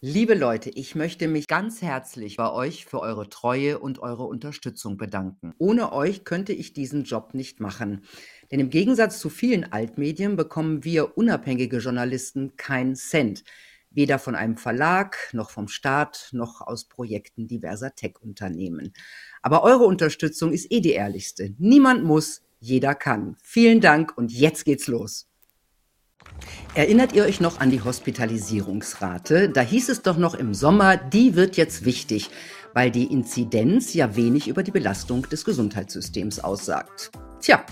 Liebe Leute, ich möchte mich ganz herzlich bei euch für eure Treue und eure Unterstützung bedanken. Ohne euch könnte ich diesen Job nicht machen. Denn im Gegensatz zu vielen Altmedien bekommen wir unabhängige Journalisten keinen Cent. Weder von einem Verlag, noch vom Staat, noch aus Projekten diverser Tech-Unternehmen. Aber eure Unterstützung ist eh die ehrlichste. Niemand muss, jeder kann. Vielen Dank und jetzt geht's los. Erinnert ihr euch noch an die Hospitalisierungsrate? Da hieß es doch noch im Sommer, die wird jetzt wichtig, weil die Inzidenz ja wenig über die Belastung des Gesundheitssystems aussagt. Tja,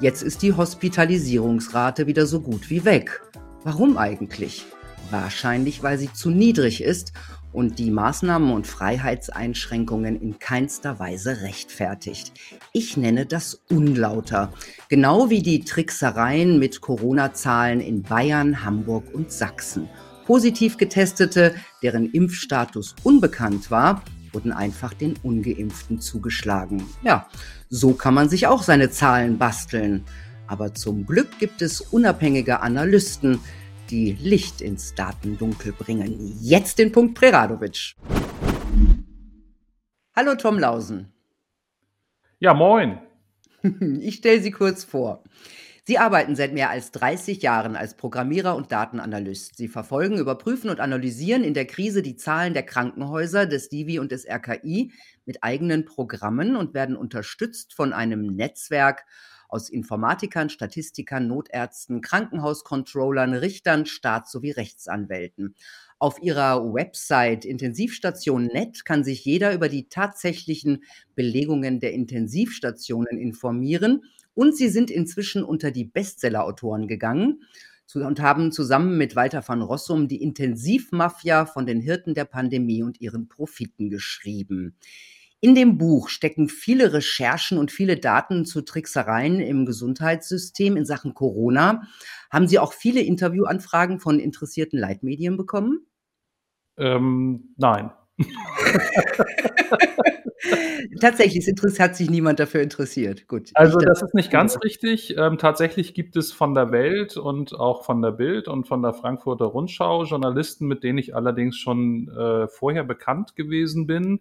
jetzt ist die Hospitalisierungsrate wieder so gut wie weg. Warum eigentlich? Wahrscheinlich, weil sie zu niedrig ist und die Maßnahmen und Freiheitseinschränkungen in keinster Weise rechtfertigt. Ich nenne das unlauter, genau wie die Tricksereien mit Corona-Zahlen in Bayern, Hamburg und Sachsen. Positiv getestete, deren Impfstatus unbekannt war, wurden einfach den ungeimpften zugeschlagen. Ja, so kann man sich auch seine Zahlen basteln. Aber zum Glück gibt es unabhängige Analysten, die Licht ins Datendunkel bringen. Jetzt den Punkt Preradovic. Hallo Tom Lausen. Ja, moin. Ich stelle Sie kurz vor. Sie arbeiten seit mehr als 30 Jahren als Programmierer und Datenanalyst. Sie verfolgen, überprüfen und analysieren in der Krise die Zahlen der Krankenhäuser, des Divi und des RKI mit eigenen Programmen und werden unterstützt von einem Netzwerk aus Informatikern, Statistikern, Notärzten, Krankenhauscontrollern, Richtern, Staats- sowie Rechtsanwälten. Auf ihrer Website intensivstation.net kann sich jeder über die tatsächlichen Belegungen der Intensivstationen informieren und sie sind inzwischen unter die Bestsellerautoren gegangen und haben zusammen mit Walter van Rossum die Intensivmafia von den Hirten der Pandemie und ihren Profiten geschrieben. In dem Buch stecken viele Recherchen und viele Daten zu Tricksereien im Gesundheitssystem in Sachen Corona. Haben Sie auch viele Interviewanfragen von interessierten Leitmedien bekommen? Ähm, nein. Tatsächlich hat sich niemand dafür interessiert. Gut. Also das ist nicht ganz richtig. Ähm, tatsächlich gibt es von der Welt und auch von der Bild und von der Frankfurter Rundschau Journalisten, mit denen ich allerdings schon äh, vorher bekannt gewesen bin,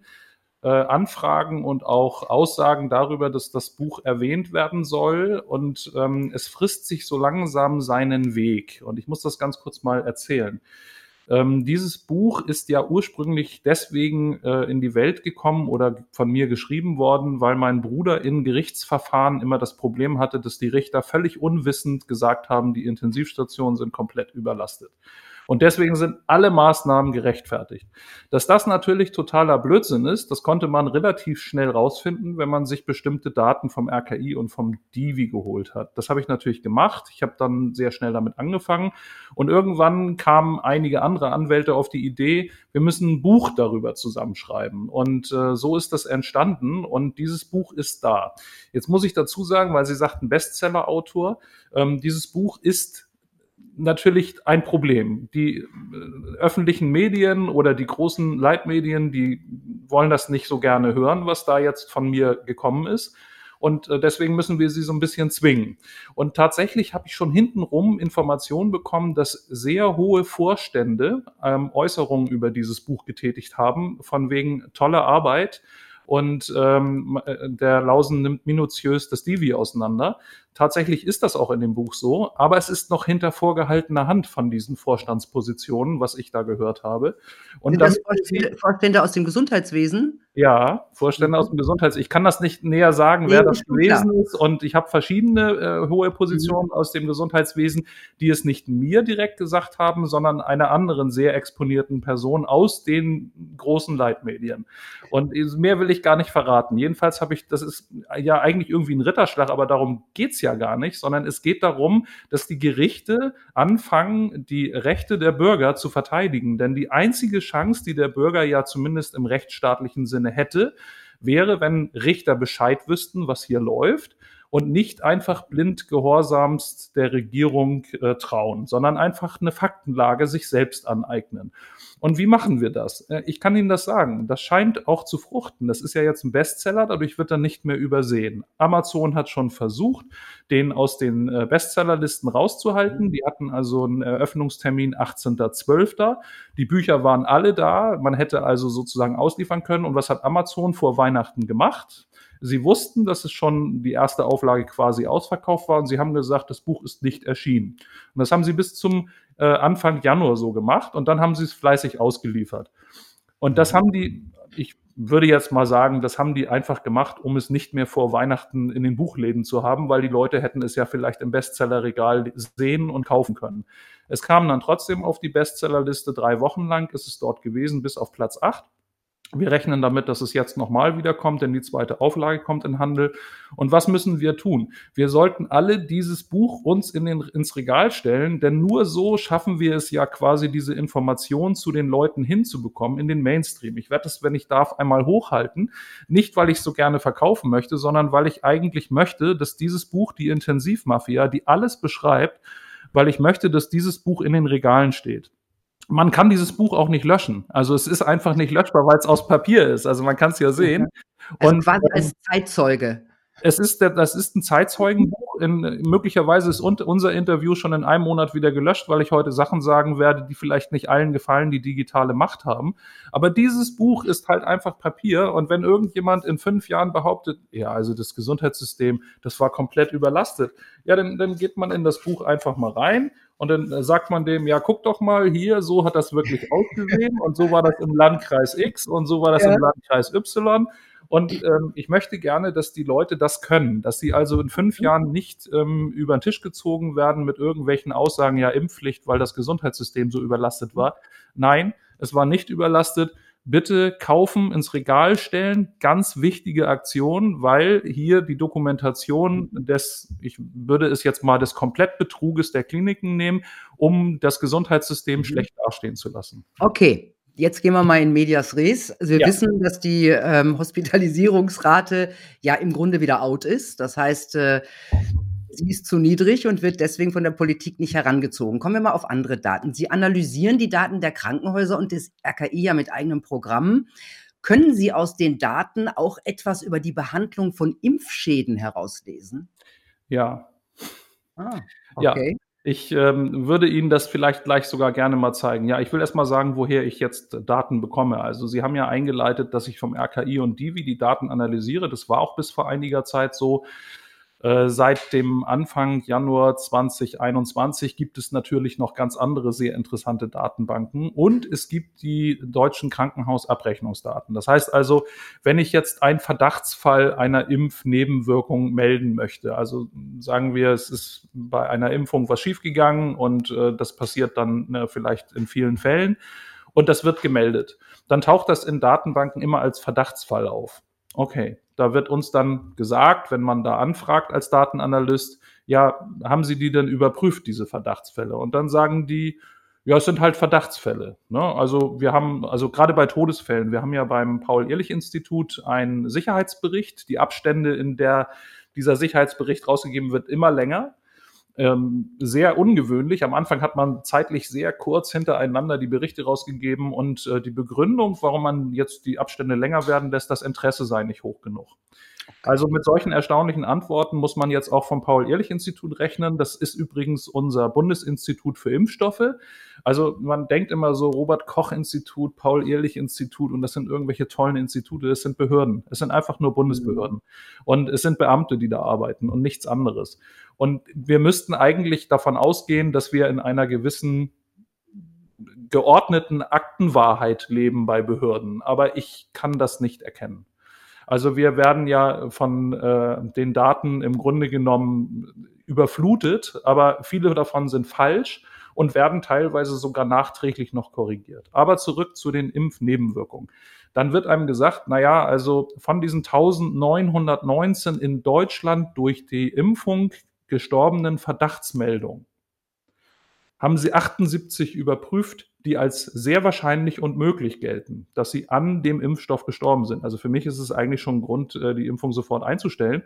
äh, Anfragen und auch Aussagen darüber, dass das Buch erwähnt werden soll. Und ähm, es frisst sich so langsam seinen Weg. Und ich muss das ganz kurz mal erzählen. Ähm, dieses Buch ist ja ursprünglich deswegen äh, in die Welt gekommen oder von mir geschrieben worden, weil mein Bruder in Gerichtsverfahren immer das Problem hatte, dass die Richter völlig unwissend gesagt haben, die Intensivstationen sind komplett überlastet. Und deswegen sind alle Maßnahmen gerechtfertigt. Dass das natürlich totaler Blödsinn ist, das konnte man relativ schnell rausfinden, wenn man sich bestimmte Daten vom RKI und vom Divi geholt hat. Das habe ich natürlich gemacht. Ich habe dann sehr schnell damit angefangen. Und irgendwann kamen einige andere Anwälte auf die Idee, wir müssen ein Buch darüber zusammenschreiben. Und äh, so ist das entstanden. Und dieses Buch ist da. Jetzt muss ich dazu sagen, weil Sie sagten Bestseller-Autor, ähm, dieses Buch ist natürlich ein Problem. Die äh, öffentlichen Medien oder die großen Leitmedien, die wollen das nicht so gerne hören, was da jetzt von mir gekommen ist. Und äh, deswegen müssen wir sie so ein bisschen zwingen. Und tatsächlich habe ich schon hintenrum Informationen bekommen, dass sehr hohe Vorstände ähm, Äußerungen über dieses Buch getätigt haben, von wegen tolle Arbeit und ähm, äh, der Lausen nimmt minutiös das Divi auseinander. Tatsächlich ist das auch in dem Buch so, aber es ist noch hinter vorgehaltener Hand von diesen Vorstandspositionen, was ich da gehört habe. Und Sind das Vorstände aus dem Gesundheitswesen? Ja, Vorstände aus mhm. dem Gesundheitswesen. Ich kann das nicht näher sagen, wer das gewesen klar. ist. Und ich habe verschiedene äh, hohe Positionen mhm. aus dem Gesundheitswesen, die es nicht mir direkt gesagt haben, sondern einer anderen sehr exponierten Person aus den großen Leitmedien. Und mehr will ich gar nicht verraten. Jedenfalls habe ich, das ist ja eigentlich irgendwie ein Ritterschlag, aber darum geht's ja gar nicht, sondern es geht darum, dass die Gerichte anfangen, die Rechte der Bürger zu verteidigen. Denn die einzige Chance, die der Bürger ja zumindest im rechtsstaatlichen Sinne hätte, wäre, wenn Richter Bescheid wüssten, was hier läuft und nicht einfach blind gehorsamst der Regierung äh, trauen, sondern einfach eine Faktenlage sich selbst aneignen. Und wie machen wir das? Äh, ich kann Ihnen das sagen. Das scheint auch zu fruchten. Das ist ja jetzt ein Bestseller, dadurch wird er nicht mehr übersehen. Amazon hat schon versucht, den aus den äh, Bestsellerlisten rauszuhalten. Die hatten also einen Eröffnungstermin 18.12. Die Bücher waren alle da. Man hätte also sozusagen ausliefern können. Und was hat Amazon vor Weihnachten gemacht? Sie wussten, dass es schon die erste Auflage quasi ausverkauft war und sie haben gesagt, das Buch ist nicht erschienen. Und das haben sie bis zum äh, Anfang Januar so gemacht und dann haben sie es fleißig ausgeliefert. Und das haben die, ich würde jetzt mal sagen, das haben die einfach gemacht, um es nicht mehr vor Weihnachten in den Buchläden zu haben, weil die Leute hätten es ja vielleicht im Bestsellerregal sehen und kaufen können. Es kam dann trotzdem auf die Bestsellerliste, drei Wochen lang ist es dort gewesen, bis auf Platz acht. Wir rechnen damit, dass es jetzt nochmal wiederkommt, denn die zweite Auflage kommt in Handel. Und was müssen wir tun? Wir sollten alle dieses Buch uns in den, ins Regal stellen, denn nur so schaffen wir es ja quasi, diese Information zu den Leuten hinzubekommen in den Mainstream. Ich werde es, wenn ich darf, einmal hochhalten. Nicht, weil ich so gerne verkaufen möchte, sondern weil ich eigentlich möchte, dass dieses Buch, die Intensivmafia, die alles beschreibt, weil ich möchte, dass dieses Buch in den Regalen steht man kann dieses Buch auch nicht löschen. Also es ist einfach nicht löschbar, weil es aus Papier ist. Also man kann es ja sehen. Also und quasi als Zeitzeuge. Es ist, der, das ist ein Zeitzeugenbuch. In, möglicherweise ist unser Interview schon in einem Monat wieder gelöscht, weil ich heute Sachen sagen werde, die vielleicht nicht allen gefallen, die digitale Macht haben. Aber dieses Buch ist halt einfach Papier. Und wenn irgendjemand in fünf Jahren behauptet, ja, also das Gesundheitssystem, das war komplett überlastet, ja, dann, dann geht man in das Buch einfach mal rein und dann sagt man dem, ja, guck doch mal hier, so hat das wirklich ausgesehen und so war das im Landkreis X und so war das ja. im Landkreis Y. Und ähm, ich möchte gerne, dass die Leute das können, dass sie also in fünf mhm. Jahren nicht ähm, über den Tisch gezogen werden mit irgendwelchen Aussagen, ja, Impfpflicht, weil das Gesundheitssystem so überlastet war. Nein, es war nicht überlastet bitte kaufen, ins Regal stellen. Ganz wichtige Aktion, weil hier die Dokumentation des, ich würde es jetzt mal des Komplettbetruges der Kliniken nehmen, um das Gesundheitssystem mhm. schlecht dastehen zu lassen. Okay. Jetzt gehen wir mal in Medias Res. Also wir ja. wissen, dass die ähm, Hospitalisierungsrate ja im Grunde wieder out ist. Das heißt, äh, Sie ist zu niedrig und wird deswegen von der Politik nicht herangezogen. Kommen wir mal auf andere Daten. Sie analysieren die Daten der Krankenhäuser und des RKI ja mit eigenem Programm. Können Sie aus den Daten auch etwas über die Behandlung von Impfschäden herauslesen? Ja. Ah, okay. Ja. Ich ähm, würde Ihnen das vielleicht gleich sogar gerne mal zeigen. Ja, ich will erst mal sagen, woher ich jetzt Daten bekomme. Also Sie haben ja eingeleitet, dass ich vom RKI und Divi die Daten analysiere. Das war auch bis vor einiger Zeit so. Äh, seit dem Anfang Januar 2021 gibt es natürlich noch ganz andere sehr interessante Datenbanken und es gibt die deutschen Krankenhausabrechnungsdaten. Das heißt also, wenn ich jetzt einen Verdachtsfall einer Impfnebenwirkung melden möchte, also sagen wir, es ist bei einer Impfung was schiefgegangen und äh, das passiert dann äh, vielleicht in vielen Fällen und das wird gemeldet, dann taucht das in Datenbanken immer als Verdachtsfall auf. Okay, da wird uns dann gesagt, wenn man da anfragt als Datenanalyst, ja, haben Sie die denn überprüft, diese Verdachtsfälle? Und dann sagen die, ja, es sind halt Verdachtsfälle. Ne? Also wir haben, also gerade bei Todesfällen, wir haben ja beim Paul-Ehrlich-Institut einen Sicherheitsbericht. Die Abstände, in der dieser Sicherheitsbericht rausgegeben wird, immer länger ähm, sehr ungewöhnlich. Am Anfang hat man zeitlich sehr kurz hintereinander die Berichte rausgegeben und äh, die Begründung, warum man jetzt die Abstände länger werden lässt, das Interesse sei nicht hoch genug. Also mit solchen erstaunlichen Antworten muss man jetzt auch vom Paul-Ehrlich-Institut rechnen. Das ist übrigens unser Bundesinstitut für Impfstoffe. Also man denkt immer so Robert-Koch-Institut, Paul-Ehrlich-Institut und das sind irgendwelche tollen Institute. Das sind Behörden. Es sind einfach nur Bundesbehörden. Mhm. Und es sind Beamte, die da arbeiten und nichts anderes. Und wir müssten eigentlich davon ausgehen, dass wir in einer gewissen geordneten Aktenwahrheit leben bei Behörden. Aber ich kann das nicht erkennen. Also wir werden ja von äh, den Daten im Grunde genommen überflutet, aber viele davon sind falsch und werden teilweise sogar nachträglich noch korrigiert. Aber zurück zu den Impfnebenwirkungen. Dann wird einem gesagt, na ja, also von diesen 1919 in Deutschland durch die Impfung gestorbenen Verdachtsmeldungen haben sie 78 überprüft, die als sehr wahrscheinlich und möglich gelten, dass sie an dem Impfstoff gestorben sind. Also für mich ist es eigentlich schon ein Grund, äh, die Impfung sofort einzustellen.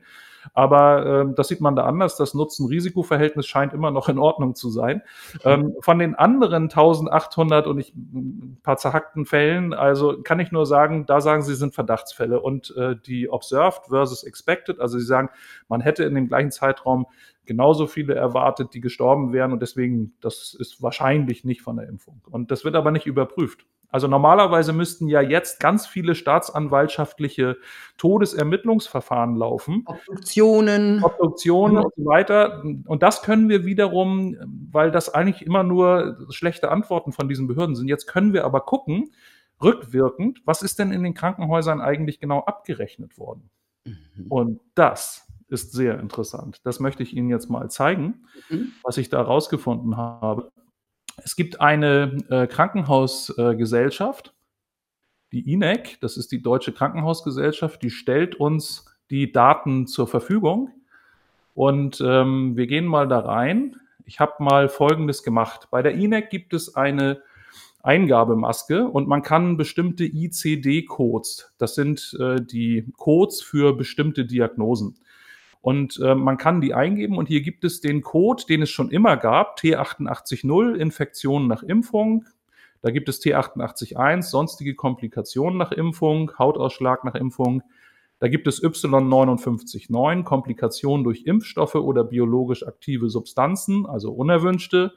Aber äh, das sieht man da anders. Das Nutzen-Risiko-Verhältnis scheint immer noch in Ordnung zu sein. Ähm, von den anderen 1800 und ich, ein paar zerhackten Fällen, also kann ich nur sagen, da sagen sie, sind Verdachtsfälle. Und äh, die Observed versus Expected, also sie sagen, man hätte in dem gleichen Zeitraum genauso viele erwartet, die gestorben wären. Und deswegen, das ist wahrscheinlich nicht von der Impfung. Und das wird aber nicht überprüft. Also normalerweise müssten ja jetzt ganz viele staatsanwaltschaftliche Todesermittlungsverfahren laufen. Obduktionen. Obduktionen und so weiter. Und das können wir wiederum, weil das eigentlich immer nur schlechte Antworten von diesen Behörden sind. Jetzt können wir aber gucken, rückwirkend, was ist denn in den Krankenhäusern eigentlich genau abgerechnet worden? Mhm. Und das ist sehr interessant. Das möchte ich Ihnen jetzt mal zeigen, mhm. was ich da rausgefunden habe. Es gibt eine äh, Krankenhausgesellschaft, die INEC, das ist die Deutsche Krankenhausgesellschaft, die stellt uns die Daten zur Verfügung. Und ähm, wir gehen mal da rein. Ich habe mal Folgendes gemacht. Bei der INEC gibt es eine Eingabemaske und man kann bestimmte ICD-Codes, das sind äh, die Codes für bestimmte Diagnosen. Und äh, man kann die eingeben und hier gibt es den Code, den es schon immer gab, T880 Infektionen nach Impfung. Da gibt es T881, sonstige Komplikationen nach Impfung, Hautausschlag nach Impfung. Da gibt es Y599, Komplikationen durch Impfstoffe oder biologisch aktive Substanzen, also unerwünschte.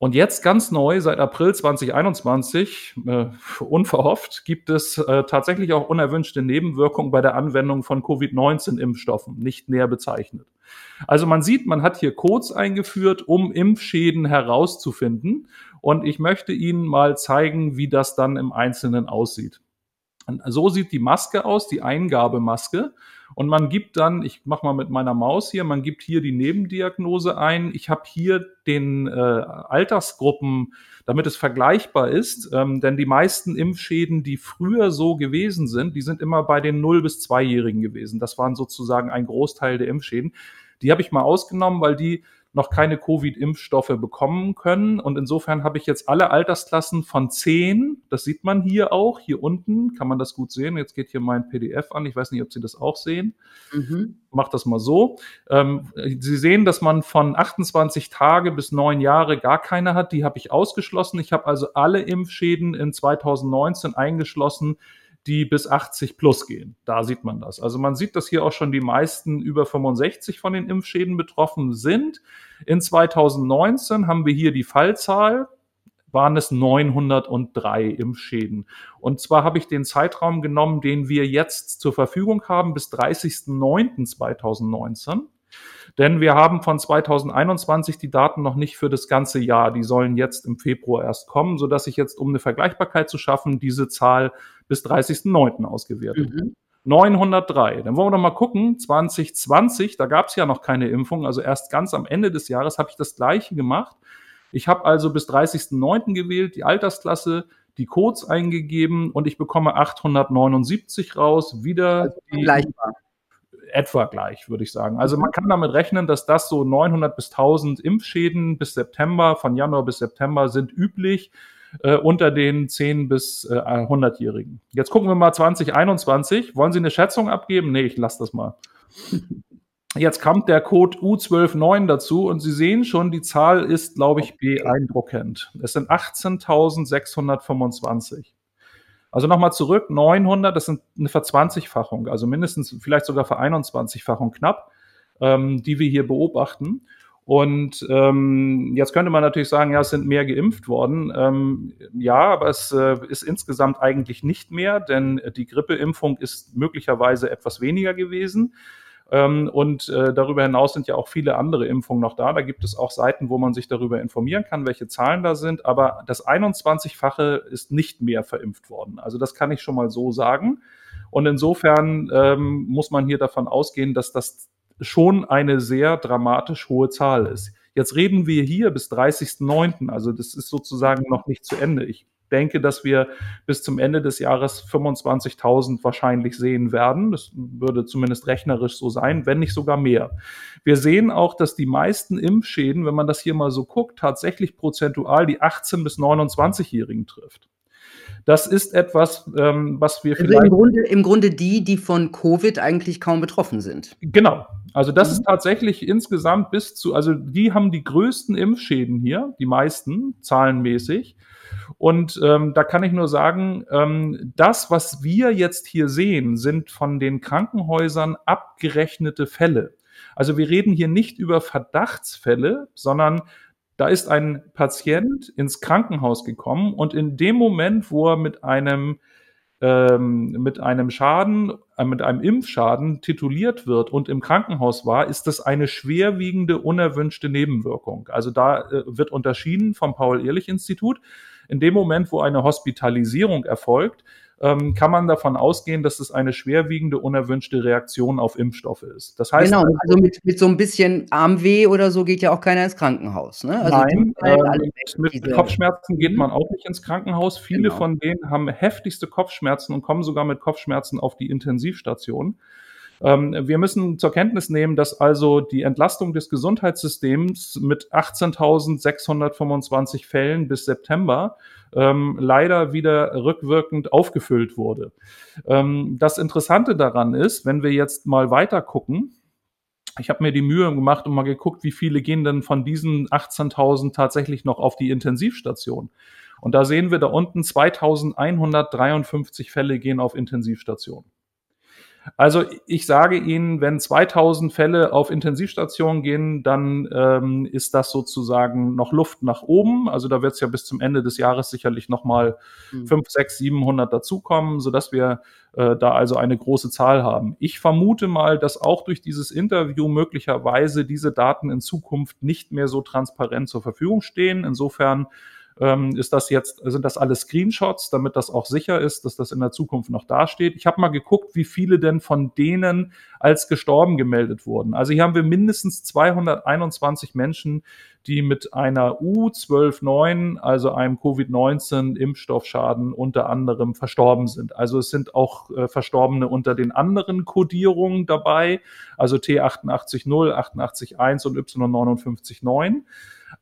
Und jetzt ganz neu, seit April 2021, äh, unverhofft, gibt es äh, tatsächlich auch unerwünschte Nebenwirkungen bei der Anwendung von Covid-19-Impfstoffen, nicht näher bezeichnet. Also man sieht, man hat hier Codes eingeführt, um Impfschäden herauszufinden. Und ich möchte Ihnen mal zeigen, wie das dann im Einzelnen aussieht. So sieht die Maske aus, die Eingabemaske. Und man gibt dann, ich mache mal mit meiner Maus hier, man gibt hier die Nebendiagnose ein. Ich habe hier den äh, Altersgruppen, damit es vergleichbar ist, ähm, denn die meisten Impfschäden, die früher so gewesen sind, die sind immer bei den 0- bis 2-Jährigen gewesen. Das waren sozusagen ein Großteil der Impfschäden. Die habe ich mal ausgenommen, weil die noch keine Covid-Impfstoffe bekommen können. Und insofern habe ich jetzt alle Altersklassen von 10, das sieht man hier auch, hier unten kann man das gut sehen. Jetzt geht hier mein PDF an. Ich weiß nicht, ob Sie das auch sehen. Mhm. Mach das mal so. Ähm, Sie sehen, dass man von 28 Tage bis 9 Jahre gar keine hat. Die habe ich ausgeschlossen. Ich habe also alle Impfschäden in 2019 eingeschlossen, die bis 80 plus gehen. Da sieht man das. Also man sieht, dass hier auch schon die meisten über 65 von den Impfschäden betroffen sind. In 2019 haben wir hier die Fallzahl waren es 903 Impfschäden. Und zwar habe ich den Zeitraum genommen, den wir jetzt zur Verfügung haben, bis 30.09.2019. Denn wir haben von 2021 die Daten noch nicht für das ganze Jahr. Die sollen jetzt im Februar erst kommen, sodass ich jetzt, um eine Vergleichbarkeit zu schaffen, diese Zahl bis 30.09. ausgewertet mhm. 903. Dann wollen wir doch mal gucken. 2020, da gab es ja noch keine Impfung, also erst ganz am Ende des Jahres habe ich das gleiche gemacht. Ich habe also bis 30.09. gewählt, die Altersklasse, die Codes eingegeben und ich bekomme 879 raus. Wieder also die, gleichbar etwa gleich, würde ich sagen. Also man kann damit rechnen, dass das so 900 bis 1000 Impfschäden bis September, von Januar bis September sind üblich äh, unter den 10 bis äh, 100-Jährigen. Jetzt gucken wir mal 2021. Wollen Sie eine Schätzung abgeben? Nee, ich lasse das mal. Jetzt kommt der Code U129 dazu und Sie sehen schon, die Zahl ist, glaube ich, beeindruckend. Es sind 18.625. Also nochmal zurück, 900, das sind eine Verzwanzigfachung, also mindestens vielleicht sogar Vereinundzwanzigfachung knapp, ähm, die wir hier beobachten. Und ähm, jetzt könnte man natürlich sagen, ja, es sind mehr geimpft worden. Ähm, ja, aber es äh, ist insgesamt eigentlich nicht mehr, denn die Grippeimpfung ist möglicherweise etwas weniger gewesen. Ähm, und äh, darüber hinaus sind ja auch viele andere Impfungen noch da. Da gibt es auch Seiten, wo man sich darüber informieren kann, welche Zahlen da sind. Aber das 21-fache ist nicht mehr verimpft worden. Also das kann ich schon mal so sagen. Und insofern ähm, muss man hier davon ausgehen, dass das schon eine sehr dramatisch hohe Zahl ist. Jetzt reden wir hier bis 30.09., also das ist sozusagen noch nicht zu Ende. Ich denke, dass wir bis zum Ende des Jahres 25.000 wahrscheinlich sehen werden. Das würde zumindest rechnerisch so sein, wenn nicht sogar mehr. Wir sehen auch, dass die meisten Impfschäden, wenn man das hier mal so guckt, tatsächlich prozentual die 18- bis 29-Jährigen trifft. Das ist etwas, ähm, was wir also vielleicht. Im Grunde, Im Grunde die, die von Covid eigentlich kaum betroffen sind. Genau. Also das mhm. ist tatsächlich insgesamt bis zu, also die haben die größten Impfschäden hier, die meisten zahlenmäßig. Und ähm, da kann ich nur sagen, ähm, das, was wir jetzt hier sehen, sind von den Krankenhäusern abgerechnete Fälle. Also wir reden hier nicht über Verdachtsfälle, sondern da ist ein Patient ins Krankenhaus gekommen und in dem Moment, wo er mit einem ähm, mit einem Schaden, äh, mit einem Impfschaden tituliert wird und im Krankenhaus war, ist das eine schwerwiegende unerwünschte Nebenwirkung. Also da äh, wird unterschieden vom Paul-Ehrlich-Institut. In dem Moment, wo eine Hospitalisierung erfolgt, ähm, kann man davon ausgehen, dass es eine schwerwiegende unerwünschte Reaktion auf Impfstoffe ist. Das heißt, genau, also mit, mit so ein bisschen Armweh oder so geht ja auch keiner ins Krankenhaus. Ne? Also nein, äh, mit, Kopfschmerzen geht man auch nicht ins Krankenhaus. Viele genau. von denen haben heftigste Kopfschmerzen und kommen sogar mit Kopfschmerzen auf die Intensivstation. Ähm, wir müssen zur Kenntnis nehmen, dass also die Entlastung des Gesundheitssystems mit 18.625 Fällen bis September ähm, leider wieder rückwirkend aufgefüllt wurde. Ähm, das Interessante daran ist, wenn wir jetzt mal weiter gucken, ich habe mir die Mühe gemacht und mal geguckt, wie viele gehen denn von diesen 18.000 tatsächlich noch auf die Intensivstation. Und da sehen wir da unten 2153 Fälle gehen auf Intensivstation. Also ich sage Ihnen, wenn 2000 Fälle auf Intensivstationen gehen, dann ähm, ist das sozusagen noch Luft nach oben. Also da wird es ja bis zum Ende des Jahres sicherlich nochmal mhm. 5, 6, 700 dazukommen, sodass wir äh, da also eine große Zahl haben. Ich vermute mal, dass auch durch dieses Interview möglicherweise diese Daten in Zukunft nicht mehr so transparent zur Verfügung stehen. Insofern ähm, ist das jetzt, sind das alle Screenshots, damit das auch sicher ist, dass das in der Zukunft noch dasteht. Ich habe mal geguckt, wie viele denn von denen als gestorben gemeldet wurden. Also hier haben wir mindestens 221 Menschen, die mit einer U129, also einem Covid-19-Impfstoffschaden unter anderem verstorben sind. Also es sind auch äh, Verstorbene unter den anderen Kodierungen dabei, also T88.0, 88.1 und Y59.9.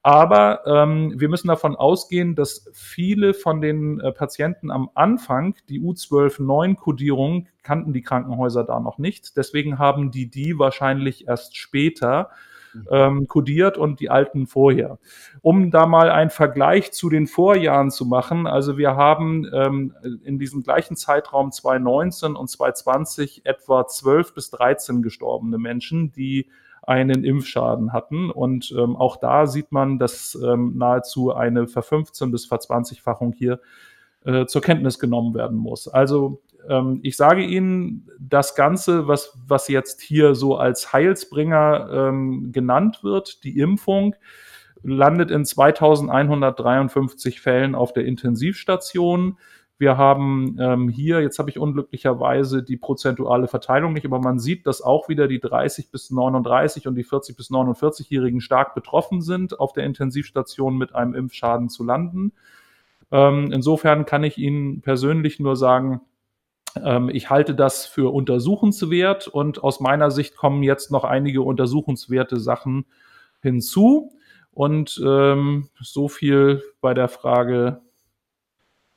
Aber ähm, wir müssen davon ausgehen, dass viele von den äh, Patienten am Anfang die U12-9-Kodierung kannten die Krankenhäuser da noch nicht. Deswegen haben die die wahrscheinlich erst später mhm. ähm, kodiert und die alten vorher. Um da mal einen Vergleich zu den Vorjahren zu machen, also wir haben ähm, in diesem gleichen Zeitraum 2019 und 2020 etwa 12 bis 13 gestorbene Menschen, die einen Impfschaden hatten. Und ähm, auch da sieht man, dass ähm, nahezu eine Ver15- bis Ver20-fachung hier äh, zur Kenntnis genommen werden muss. Also ähm, ich sage Ihnen, das Ganze, was, was jetzt hier so als Heilsbringer ähm, genannt wird, die Impfung, landet in 2153 Fällen auf der Intensivstation. Wir haben ähm, hier, jetzt habe ich unglücklicherweise die prozentuale Verteilung nicht, aber man sieht, dass auch wieder die 30 bis 39 und die 40 bis 49-Jährigen stark betroffen sind, auf der Intensivstation mit einem Impfschaden zu landen. Ähm, insofern kann ich Ihnen persönlich nur sagen, ähm, ich halte das für untersuchenswert und aus meiner Sicht kommen jetzt noch einige untersuchenswerte Sachen hinzu. Und ähm, so viel bei der Frage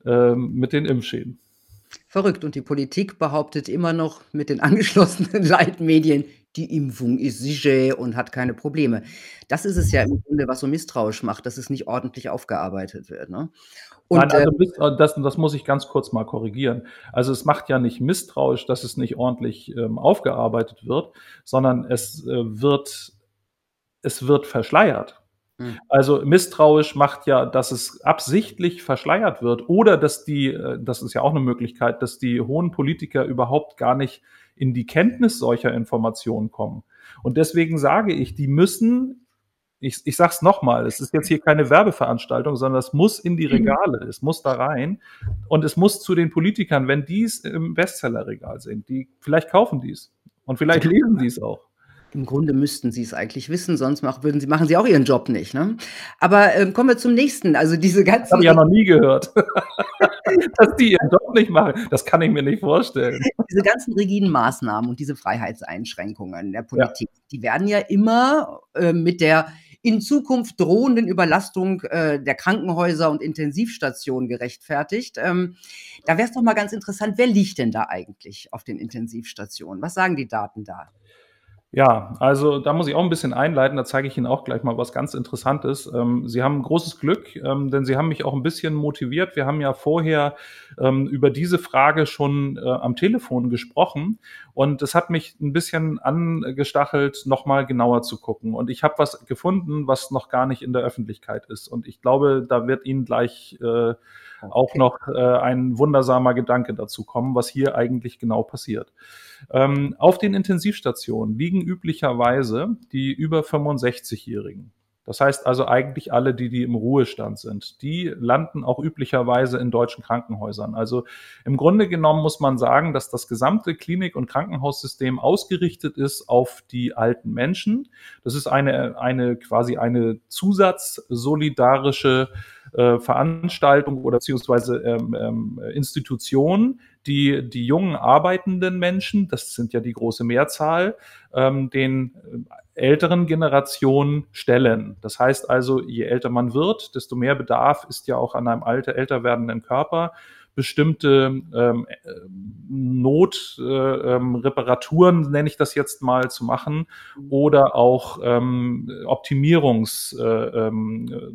ähm, mit den Impfschäden. Verrückt. Und die Politik behauptet immer noch mit den angeschlossenen Leitmedien, die Impfung ist sicher und hat keine Probleme. Das ist es ja im Grunde, was so misstrauisch macht, dass es nicht ordentlich aufgearbeitet wird. Ne? Und, Nein, also äh, das, das muss ich ganz kurz mal korrigieren. Also es macht ja nicht misstrauisch, dass es nicht ordentlich ähm, aufgearbeitet wird, sondern es äh, wird es wird verschleiert. Hm. Also misstrauisch macht ja, dass es absichtlich verschleiert wird oder dass die, äh, das ist ja auch eine Möglichkeit, dass die hohen Politiker überhaupt gar nicht in die Kenntnis solcher Informationen kommen. Und deswegen sage ich, die müssen, ich, ich sage es nochmal, es ist jetzt hier keine Werbeveranstaltung, sondern es muss in die mhm. Regale, es muss da rein und es muss zu den Politikern, wenn die es im Bestsellerregal sind, die vielleicht kaufen die es und vielleicht lesen die es auch. Im Grunde müssten Sie es eigentlich wissen, sonst mach würden Sie machen Sie auch Ihren Job nicht, ne? Aber, ähm, kommen wir zum nächsten. Also, diese Das habe ganzen ich ja noch nie gehört, dass die ihren Job nicht machen. Das kann ich mir nicht vorstellen. Diese ganzen rigiden Maßnahmen und diese Freiheitseinschränkungen der Ja. Politik, die werden ja immer, äh, mit der in Zukunft drohenden Überlastung, äh, der Krankenhäuser und Intensivstationen gerechtfertigt. Ähm, da wäre es doch mal ganz interessant, wer liegt denn da eigentlich auf den Intensivstationen? Was sagen die Daten da? Ja, also da muss ich auch ein bisschen einleiten, da zeige ich Ihnen auch gleich mal was ganz Interessantes. Ähm, Sie haben großes Glück, ähm, denn Sie haben mich auch ein bisschen motiviert. Wir haben ja vorher ähm, über diese Frage schon äh, am Telefon gesprochen und es hat mich ein bisschen angestachelt, noch mal genauer zu gucken. Und ich habe was gefunden, was noch gar nicht in der Öffentlichkeit ist. Und ich glaube, da wird Ihnen gleich äh, auch Okay. noch äh, ein wundersamer Gedanke dazu kommen, was hier eigentlich genau passiert. Ähm, auf den Intensivstationen liegen üblicherweise die über 65-Jährigen. Das heißt also eigentlich alle, die, die im Ruhestand sind. Die landen auch üblicherweise in deutschen Krankenhäusern. Also im Grunde genommen muss man sagen, dass das gesamte Klinik- und Krankenhaussystem ausgerichtet ist auf die alten Menschen. Das ist eine, eine quasi eine zusatzsolidarische äh, Veranstaltung oder beziehungsweise ähm, ähm, Institution, die die jungen arbeitenden Menschen, das sind ja die große Mehrzahl, ähm, den älteren Generationen stellen. Das heißt also, je älter man wird, desto mehr Bedarf ist ja auch an einem alter, älter werdenden Körper bestimmte ähm, Notreparaturen, äh, nenne ich das jetzt mal, zu machen oder auch ähm, Optimierungs, äh, ähm, äh,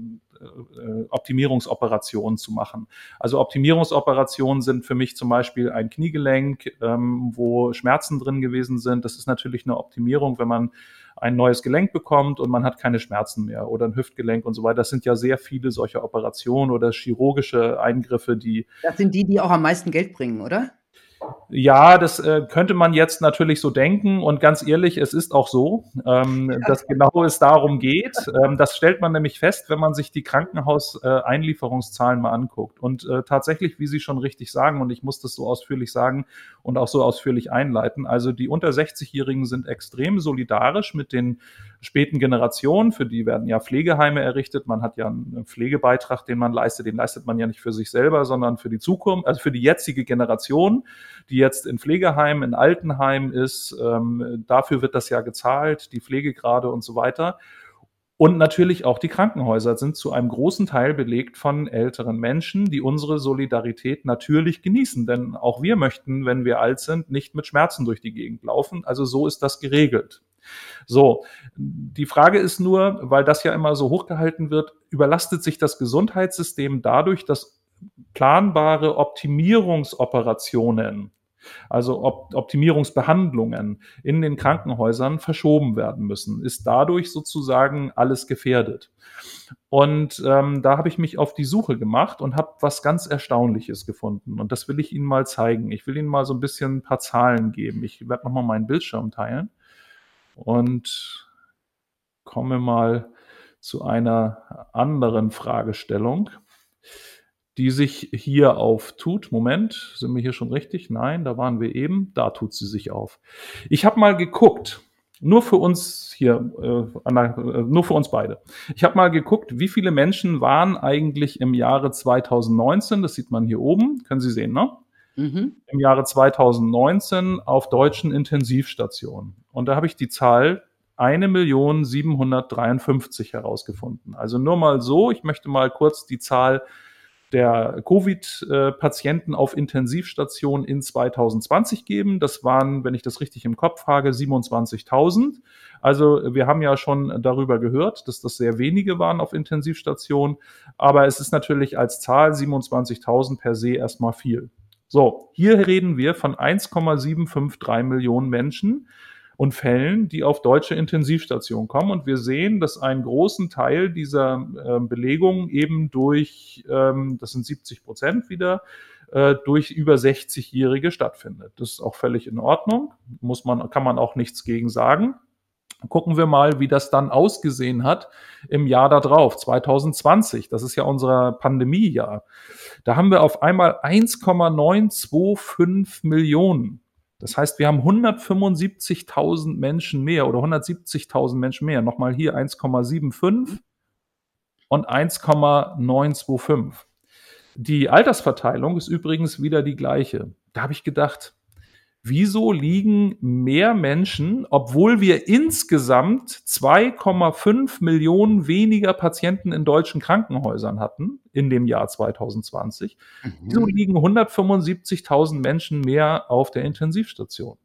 Optimierungsoperationen zu machen. Also Optimierungsoperationen sind für mich zum Beispiel ein Kniegelenk, ähm, wo Schmerzen drin gewesen sind. Das ist natürlich eine Optimierung, wenn man ein neues Gelenk bekommt und man hat keine Schmerzen mehr oder ein Hüftgelenk und so weiter. Das sind ja sehr viele solcher Operationen oder chirurgische Eingriffe, die. Das sind die, die auch am meisten Geld bringen, oder? Ja, das äh, könnte man jetzt natürlich so denken und ganz ehrlich, es ist auch so, ähm, dass genau es darum geht. Ähm, das stellt man nämlich fest, wenn man sich die Krankenhauseinlieferungszahlen äh, mal anguckt. Und äh, tatsächlich, wie Sie schon richtig sagen, und ich muss das so ausführlich sagen und auch so ausführlich einleiten, also die unter 60-Jährigen sind extrem solidarisch mit den späten Generationen, für die werden ja Pflegeheime errichtet. Man hat ja einen Pflegebeitrag, den man leistet, den leistet man ja nicht für sich selber, sondern für die Zukunft, also für die jetzige Generation die jetzt in Pflegeheimen, in Altenheimen ist. Ähm, dafür wird das ja gezahlt, die Pflegegrade und so weiter. Und natürlich auch die Krankenhäuser sind zu einem großen Teil belegt von älteren Menschen, die unsere Solidarität natürlich genießen. Denn auch wir möchten, wenn wir alt sind, nicht mit Schmerzen durch die Gegend laufen. Also so ist das geregelt. So, die Frage ist nur, weil das ja immer so hochgehalten wird, überlastet sich das Gesundheitssystem dadurch, dass planbare Optimierungsoperationen, also Op Optimierungsbehandlungen in den Krankenhäusern verschoben werden müssen. Ist dadurch sozusagen alles gefährdet. Und ähm, da habe ich mich auf die Suche gemacht und habe was ganz Erstaunliches gefunden. Und das will ich Ihnen mal zeigen. Ich will Ihnen mal so ein bisschen ein paar Zahlen geben. Ich werde nochmal meinen Bildschirm teilen und komme mal zu einer anderen Fragestellung die sich hier auftut. Moment, sind wir hier schon richtig? Nein, da waren wir eben. Da tut sie sich auf. Ich habe mal geguckt, nur für uns hier, äh, nur für uns beide. Ich habe mal geguckt, wie viele Menschen waren eigentlich im Jahre 2019, das sieht man hier oben, können Sie sehen, ne? Mhm. Im Jahre 2019 auf deutschen Intensivstationen. Und da habe ich die Zahl 1.753 herausgefunden. Also nur mal so, ich möchte mal kurz die Zahl der Covid-Patienten auf Intensivstationen in 2020 geben. Das waren, wenn ich das richtig im Kopf habe, 27.000. Also wir haben ja schon darüber gehört, dass das sehr wenige waren auf Intensivstationen. Aber es ist natürlich als Zahl 27.000 per se erstmal viel. So, hier reden wir von 1,753 Millionen Menschen und Fällen, die auf deutsche Intensivstationen kommen. Und wir sehen, dass einen großen Teil dieser äh, Belegung eben durch, ähm, das sind 70 Prozent wieder, äh, durch über 60-Jährige stattfindet. Das ist auch völlig in Ordnung, muss man, kann man auch nichts gegen sagen. Gucken wir mal, wie das dann ausgesehen hat im Jahr darauf, 2020. Das ist ja unser Pandemiejahr. Da haben wir auf einmal 1,925 Millionen Das heißt, wir haben 175.000 Menschen mehr oder 170.000 Menschen mehr. Nochmal hier 1,75 und 1,925. Die Altersverteilung ist übrigens wieder die gleiche. Da habe ich gedacht, wieso liegen mehr Menschen, obwohl wir insgesamt 2,5 Millionen weniger Patienten in deutschen Krankenhäusern hatten in dem Jahr 2020, mhm. wieso liegen 175.000 Menschen mehr auf der Intensivstation?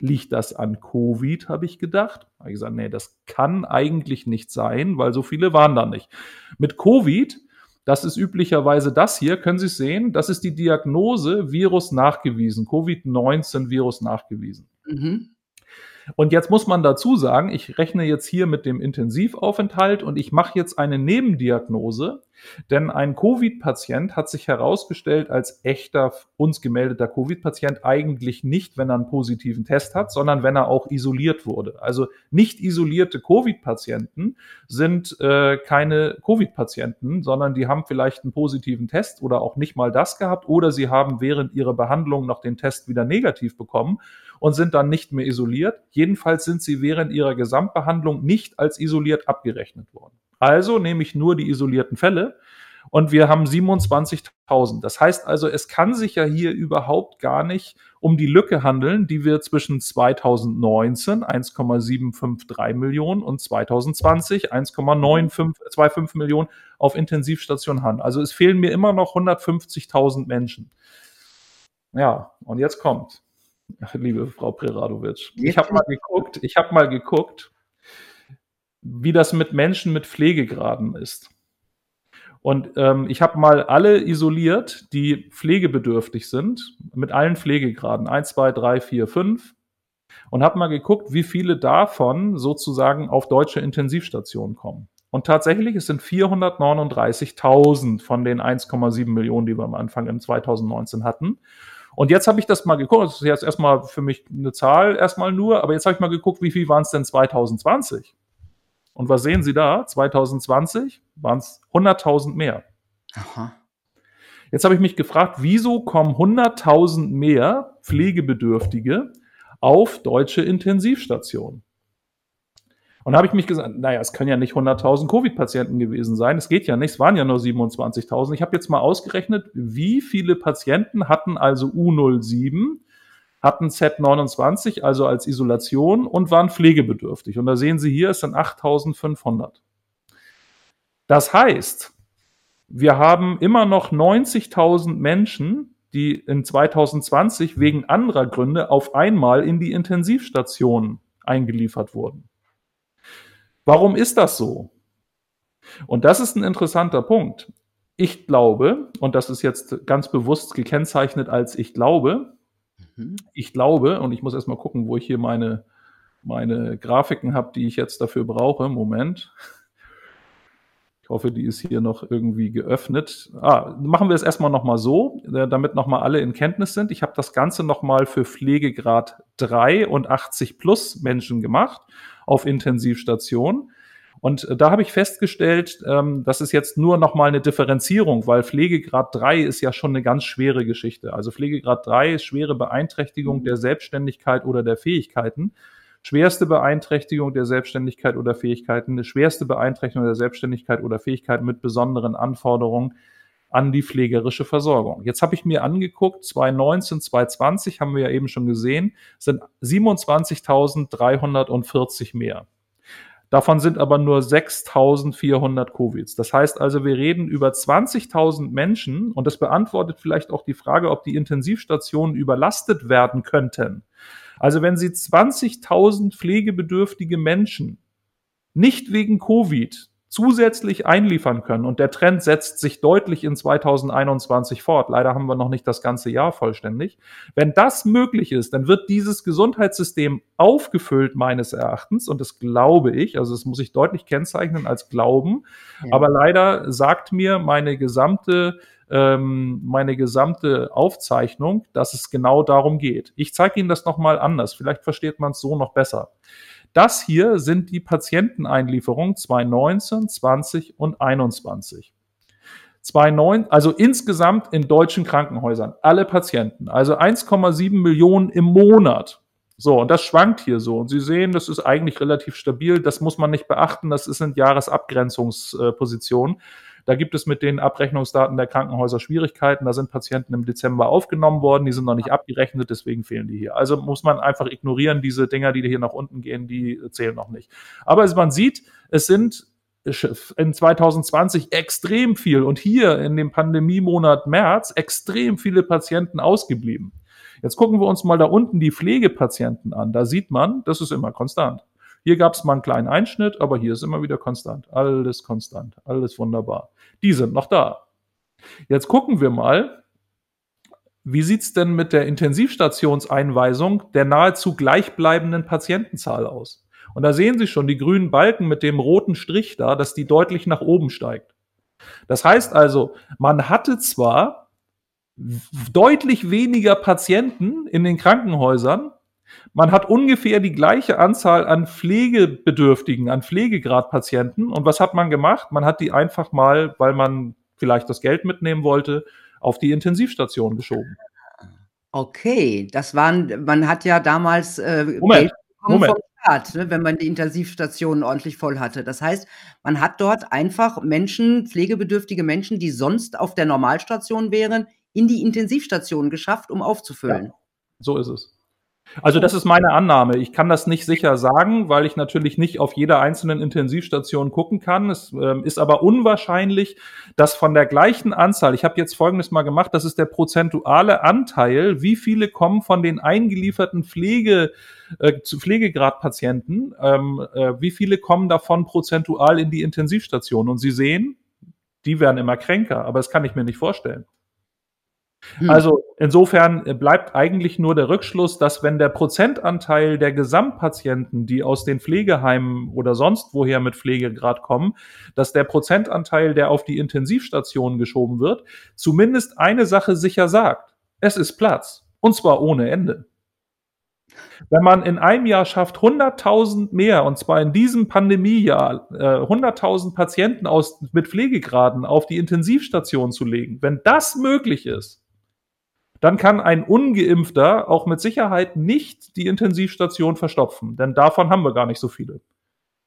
Liegt das an Covid, habe ich gedacht. Habe ich gesagt, nee, das kann eigentlich nicht sein, weil so viele waren da nicht. Mit Covid das ist üblicherweise das hier. Können Sie es sehen? Das ist die Diagnose Virus nachgewiesen, Covid-19 Virus nachgewiesen. Mhm. Und jetzt muss man dazu sagen, ich rechne jetzt hier mit dem Intensivaufenthalt und ich mache jetzt eine Nebendiagnose, denn ein Covid-Patient hat sich herausgestellt als echter uns gemeldeter Covid-Patient eigentlich nicht, wenn er einen positiven Test hat, sondern wenn er auch isoliert wurde. Also nicht isolierte Covid-Patienten sind äh, keine Covid-Patienten, sondern die haben vielleicht einen positiven Test oder auch nicht mal das gehabt oder sie haben während ihrer Behandlung noch den Test wieder negativ bekommen und sind dann nicht mehr isoliert. Jedenfalls sind sie während ihrer Gesamtbehandlung nicht als isoliert abgerechnet worden. Also nehme ich nur die isolierten Fälle und wir haben 27.000. Das heißt also, es kann sich ja hier überhaupt gar nicht um die Lücke handeln, die wir zwischen 2019 1,753 Millionen und 2020 1,925 Millionen auf Intensivstationen haben. Also es fehlen mir immer noch 150.000 Menschen. Ja, und jetzt kommt liebe Frau Preradovic. Ich habe mal geguckt, ich habe mal geguckt, wie das mit Menschen mit Pflegegraden ist. Und ähm, ich habe mal alle isoliert, die pflegebedürftig sind, mit allen Pflegegraden, 1, 2, 3, 4, 5, und habe mal geguckt, wie viele davon sozusagen auf deutsche Intensivstationen kommen. Und tatsächlich, es sind 439.000 von den 1,7 Millionen, die wir am Anfang im 2019 hatten. Und jetzt habe ich das mal geguckt, das ist jetzt erstmal für mich eine Zahl erstmal nur, aber jetzt habe ich mal geguckt, wie viel waren es denn 2020? Und was sehen Sie da? 2020 waren es 100.000 mehr. Aha. Jetzt habe ich mich gefragt, wieso kommen 100.000 mehr Pflegebedürftige auf deutsche Intensivstationen? Und da habe ich mich gesagt, naja, es können ja nicht 100.000 Covid-Patienten gewesen sein. Es geht ja nicht, es waren ja nur 27.000. Ich habe jetzt mal ausgerechnet, wie viele Patienten hatten also U07, hatten Z29, also als Isolation und waren pflegebedürftig. Und da sehen Sie hier, es sind 8.500. Das heißt, wir haben immer noch 90.000 Menschen, die in 2020 wegen anderer Gründe auf einmal in die Intensivstationen eingeliefert wurden. Warum ist das so? Und das ist ein interessanter Punkt. Ich glaube, und das ist jetzt ganz bewusst gekennzeichnet als ich glaube, mhm. ich glaube, und ich muss erstmal gucken, wo ich hier meine, meine Grafiken habe, die ich jetzt dafür brauche. Moment. Ich hoffe, die ist hier noch irgendwie geöffnet. Ah, machen wir es erstmal nochmal so, äh, damit nochmal alle in Kenntnis sind. Ich habe das Ganze nochmal für Pflegegrad 3 und 80 plus Menschen gemacht auf Intensivstation. Und äh, da habe ich festgestellt, ähm, das ist jetzt nur nochmal eine Differenzierung, weil Pflegegrad 3 ist ja schon eine ganz schwere Geschichte. Also Pflegegrad 3 ist schwere Beeinträchtigung der Selbstständigkeit oder der Fähigkeiten. Schwerste Beeinträchtigung der Selbstständigkeit oder Fähigkeiten, eine schwerste Beeinträchtigung der Selbstständigkeit oder Fähigkeiten mit besonderen Anforderungen an die pflegerische Versorgung. Jetzt habe ich mir angeguckt, 2019, 2020 haben wir ja eben schon gesehen, sind 27.340 mehr. Davon sind aber nur 6.400 Covids. Das heißt also, wir reden über 20.000 Menschen und das beantwortet vielleicht auch die Frage, ob die Intensivstationen überlastet werden könnten. Also wenn Sie 20.000 pflegebedürftige Menschen nicht wegen Covid zusätzlich einliefern können. Und der Trend setzt sich deutlich in 2021 fort. Leider haben wir noch nicht das ganze Jahr vollständig. Wenn das möglich ist, dann wird dieses Gesundheitssystem aufgefüllt meines Erachtens. Und das glaube ich, also das muss ich deutlich kennzeichnen als Glauben. Ja. Aber leider sagt mir meine gesamte ähm, meine gesamte Aufzeichnung, dass es genau darum geht. Ich zeige Ihnen das nochmal anders. Vielleicht versteht man es so noch besser. Das hier sind die Patienteneinlieferungen 2019, 20 und 21. 2009, also insgesamt in deutschen Krankenhäusern, alle Patienten, also 1,7 Millionen im Monat. So, und das schwankt hier so. Und Sie sehen, das ist eigentlich relativ stabil. Das muss man nicht beachten. Das sind Jahresabgrenzungspositionen. Da gibt es mit den Abrechnungsdaten der Krankenhäuser Schwierigkeiten. Da sind Patienten im Dezember aufgenommen worden, die sind noch nicht abgerechnet, deswegen fehlen die hier. Also muss man einfach ignorieren, diese Dinger, die hier nach unten gehen, die zählen noch nicht. Aber man sieht, es sind in 2020 extrem viel und hier in dem Pandemiemonat März extrem viele Patienten ausgeblieben. Jetzt gucken wir uns mal da unten die Pflegepatienten an. Da sieht man, das ist immer konstant. Hier gab es mal einen kleinen Einschnitt, aber hier ist immer wieder konstant. Alles konstant, alles wunderbar. Die sind noch da. Jetzt gucken wir mal, wie sieht's denn mit der Intensivstationseinweisung der nahezu gleichbleibenden Patientenzahl aus? Und da sehen Sie schon die grünen Balken mit dem roten Strich da, dass die deutlich nach oben steigt. Das heißt also, man hatte zwar deutlich weniger Patienten in den Krankenhäusern, man hat ungefähr die gleiche Anzahl an Pflegebedürftigen, an Pflegegradpatienten. Und was hat man gemacht? Man hat die einfach mal, weil man vielleicht das Geld mitnehmen wollte, auf die Intensivstation geschoben. Okay, das waren, man hat ja damals äh, Moment, Geld Moment. vom Staat, ne, wenn man die Intensivstationen ordentlich voll hatte. Das heißt, man hat dort einfach Menschen, pflegebedürftige Menschen, die sonst auf der Normalstation wären, in die Intensivstation geschafft, um aufzufüllen. Ja, so ist es. Also das ist meine Annahme. Ich kann das nicht sicher sagen, weil ich natürlich nicht auf jeder einzelnen Intensivstation gucken kann. Es äh, ist aber unwahrscheinlich, dass von der gleichen Anzahl, ich habe jetzt Folgendes mal gemacht, das ist der prozentuale Anteil, wie viele kommen von den eingelieferten Pflege, äh, zu Pflegegradpatienten, ähm, äh, wie viele kommen davon prozentual in die Intensivstation. Und Sie sehen, die werden immer kränker, aber das kann ich mir nicht vorstellen. Hm. Also insofern bleibt eigentlich nur der Rückschluss, dass wenn der Prozentanteil der Gesamtpatienten, die aus den Pflegeheimen oder sonst woher mit Pflegegrad kommen, dass der Prozentanteil, der auf die Intensivstationen geschoben wird, zumindest eine Sache sicher sagt. Es ist Platz. Und zwar ohne Ende. Wenn man in einem Jahr schafft, 100.000 mehr, und zwar in diesem Pandemiejahr, äh, 100.000 Patienten aus, mit Pflegegraden auf die Intensivstation zu legen, wenn das möglich ist, dann kann ein ungeimpfter auch mit Sicherheit nicht die Intensivstation verstopfen, denn davon haben wir gar nicht so viele.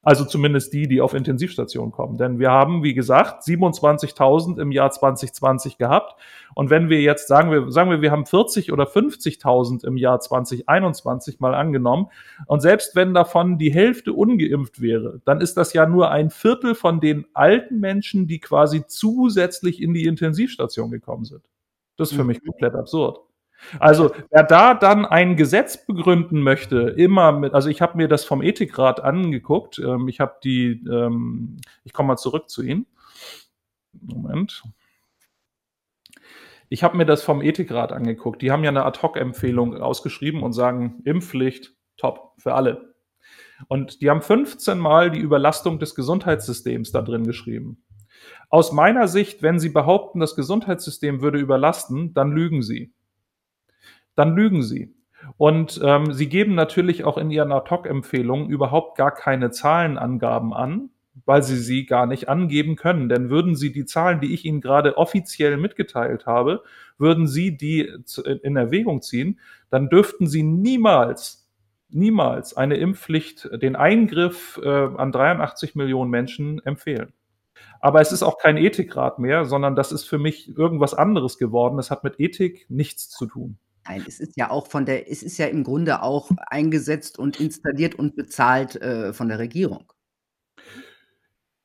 Also zumindest die, die auf Intensivstation kommen. Denn wir haben, wie gesagt, 27.000 im Jahr 2020 gehabt. Und wenn wir jetzt sagen wir, sagen wir, wir haben 40 oder 50.000 im Jahr 2021 mal angenommen. Und selbst wenn davon die Hälfte ungeimpft wäre, dann ist das ja nur ein Viertel von den alten Menschen, die quasi zusätzlich in die Intensivstation gekommen sind. Das ist für mich mhm. komplett absurd. Also wer da dann ein Gesetz begründen möchte, immer mit, also ich habe mir das vom Ethikrat angeguckt. Ähm, ich habe die, ähm, ich komme mal zurück zu Ihnen. Moment. Ich habe mir das vom Ethikrat angeguckt. Die haben ja eine Ad-Hoc-Empfehlung ausgeschrieben und sagen, Impfpflicht, top, für alle. Und die haben 15 Mal die Überlastung des Gesundheitssystems da drin geschrieben. Aus meiner Sicht, wenn Sie behaupten, das Gesundheitssystem würde überlasten, dann lügen Sie. Dann lügen Sie. Und ähm, Sie geben natürlich auch in Ihren Ad-Hoc-Empfehlungen überhaupt gar keine Zahlenangaben an, weil Sie sie gar nicht angeben können. Denn würden Sie die Zahlen, die ich Ihnen gerade offiziell mitgeteilt habe, würden Sie die in Erwägung ziehen, dann dürften Sie niemals, niemals eine Impfpflicht, den Eingriff äh, an 83 Millionen Menschen empfehlen. Aber es ist auch kein Ethikrat mehr, sondern das ist für mich irgendwas anderes geworden. Es hat mit Ethik nichts zu tun. Nein, es ist ja auch von der es ist ja im Grunde auch eingesetzt und installiert und bezahlt, äh, von der Regierung.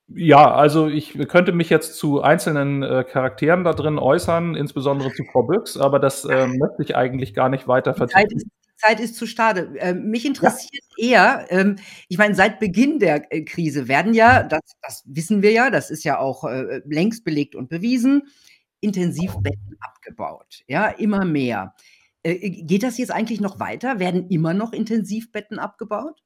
Ja, also ich könnte mich jetzt zu einzelnen, äh, Charakteren da drin äußern, insbesondere zu Frau Büchs, aber das, ähm, möchte ich eigentlich gar nicht weiter Die Zeit ist Zeit ist zu stade. Ähm, mich interessiert ja. eher, ähm, ich meine, seit Beginn der äh, Krise werden ja, das, das, wissen wir ja, das ist ja auch äh, längst belegt und bewiesen, Intensivbetten abgebaut. Ja, immer mehr. Äh, geht das jetzt eigentlich noch weiter? Werden immer noch Intensivbetten abgebaut?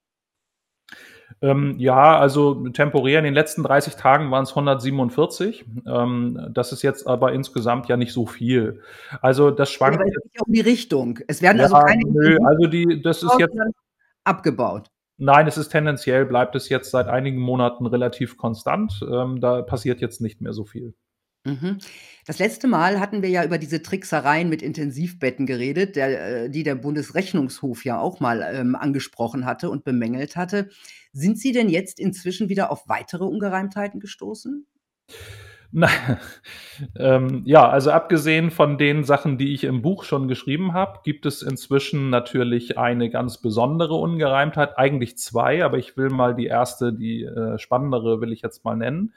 Ähm, ja, also temporär in den letzten 30 Tagen waren es 147. Ähm, das ist jetzt aber insgesamt ja nicht so viel. Also das schwankt. Aber es geht um die Richtung. Es werden also ja, also keine. Nö, also die, das ist jetzt abgebaut. Nein, es ist tendenziell, bleibt es jetzt seit einigen Monaten relativ konstant. Ähm, da passiert jetzt nicht mehr so viel. Mhm. Das letzte Mal hatten wir ja über diese Tricksereien mit Intensivbetten geredet, der äh, die der Bundesrechnungshof ja auch mal, ähm, angesprochen hatte und bemängelt hatte. Sind Sie denn jetzt inzwischen wieder auf weitere Ungereimtheiten gestoßen? Na, ähm, ja, also abgesehen von den Sachen, die ich im Buch schon geschrieben habe, gibt es inzwischen natürlich eine ganz besondere Ungereimtheit, eigentlich zwei, aber ich will mal die erste, die äh, spannendere will ich jetzt mal nennen.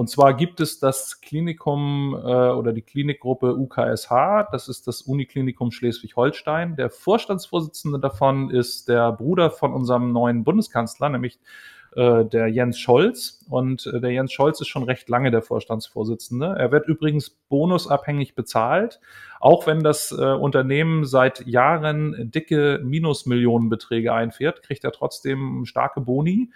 Und zwar gibt es das Klinikum äh, oder die Klinikgruppe UKSH, das ist das Uniklinikum Schleswig-Holstein. Der Vorstandsvorsitzende davon ist der Bruder von unserem neuen Bundeskanzler, nämlich äh, der Jens Scholz. Und äh, der Jens Scholz ist schon recht lange der Vorstandsvorsitzende. Er wird übrigens bonusabhängig bezahlt, auch wenn das äh, Unternehmen seit Jahren dicke Minusmillionenbeträge einfährt, kriegt er trotzdem starke Boni.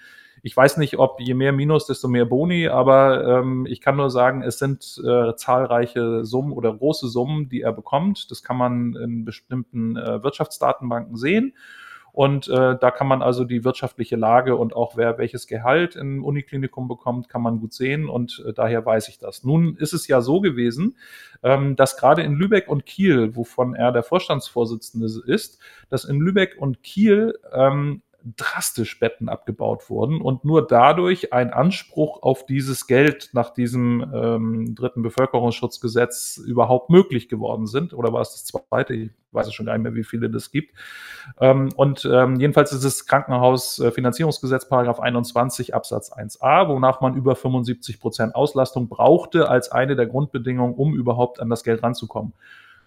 Ich weiß nicht, ob je mehr Minus, desto mehr Boni, aber ähm, ich kann nur sagen, es sind äh, zahlreiche Summen oder große Summen, die er bekommt. Das kann man in bestimmten äh, Wirtschaftsdatenbanken sehen. Und äh, da kann man also die wirtschaftliche Lage und auch wer welches Gehalt im Uniklinikum bekommt, kann man gut sehen. Und äh, daher weiß ich das. Nun ist es ja so gewesen, ähm, dass gerade in Lübeck und Kiel, wovon er der Vorstandsvorsitzende ist, dass in Lübeck und Kiel ähm, drastisch Betten abgebaut wurden und nur dadurch ein Anspruch auf dieses Geld nach diesem ähm, dritten Bevölkerungsschutzgesetz überhaupt möglich geworden sind. Oder war es das zweite? Ich weiß schon gar nicht mehr, wie viele das gibt. Ähm, und ähm, jedenfalls ist es Krankenhausfinanzierungsgesetz Paragraph 21 Absatz 1a, wonach man über 75 Prozent Auslastung brauchte als eine der Grundbedingungen, um überhaupt an das Geld ranzukommen.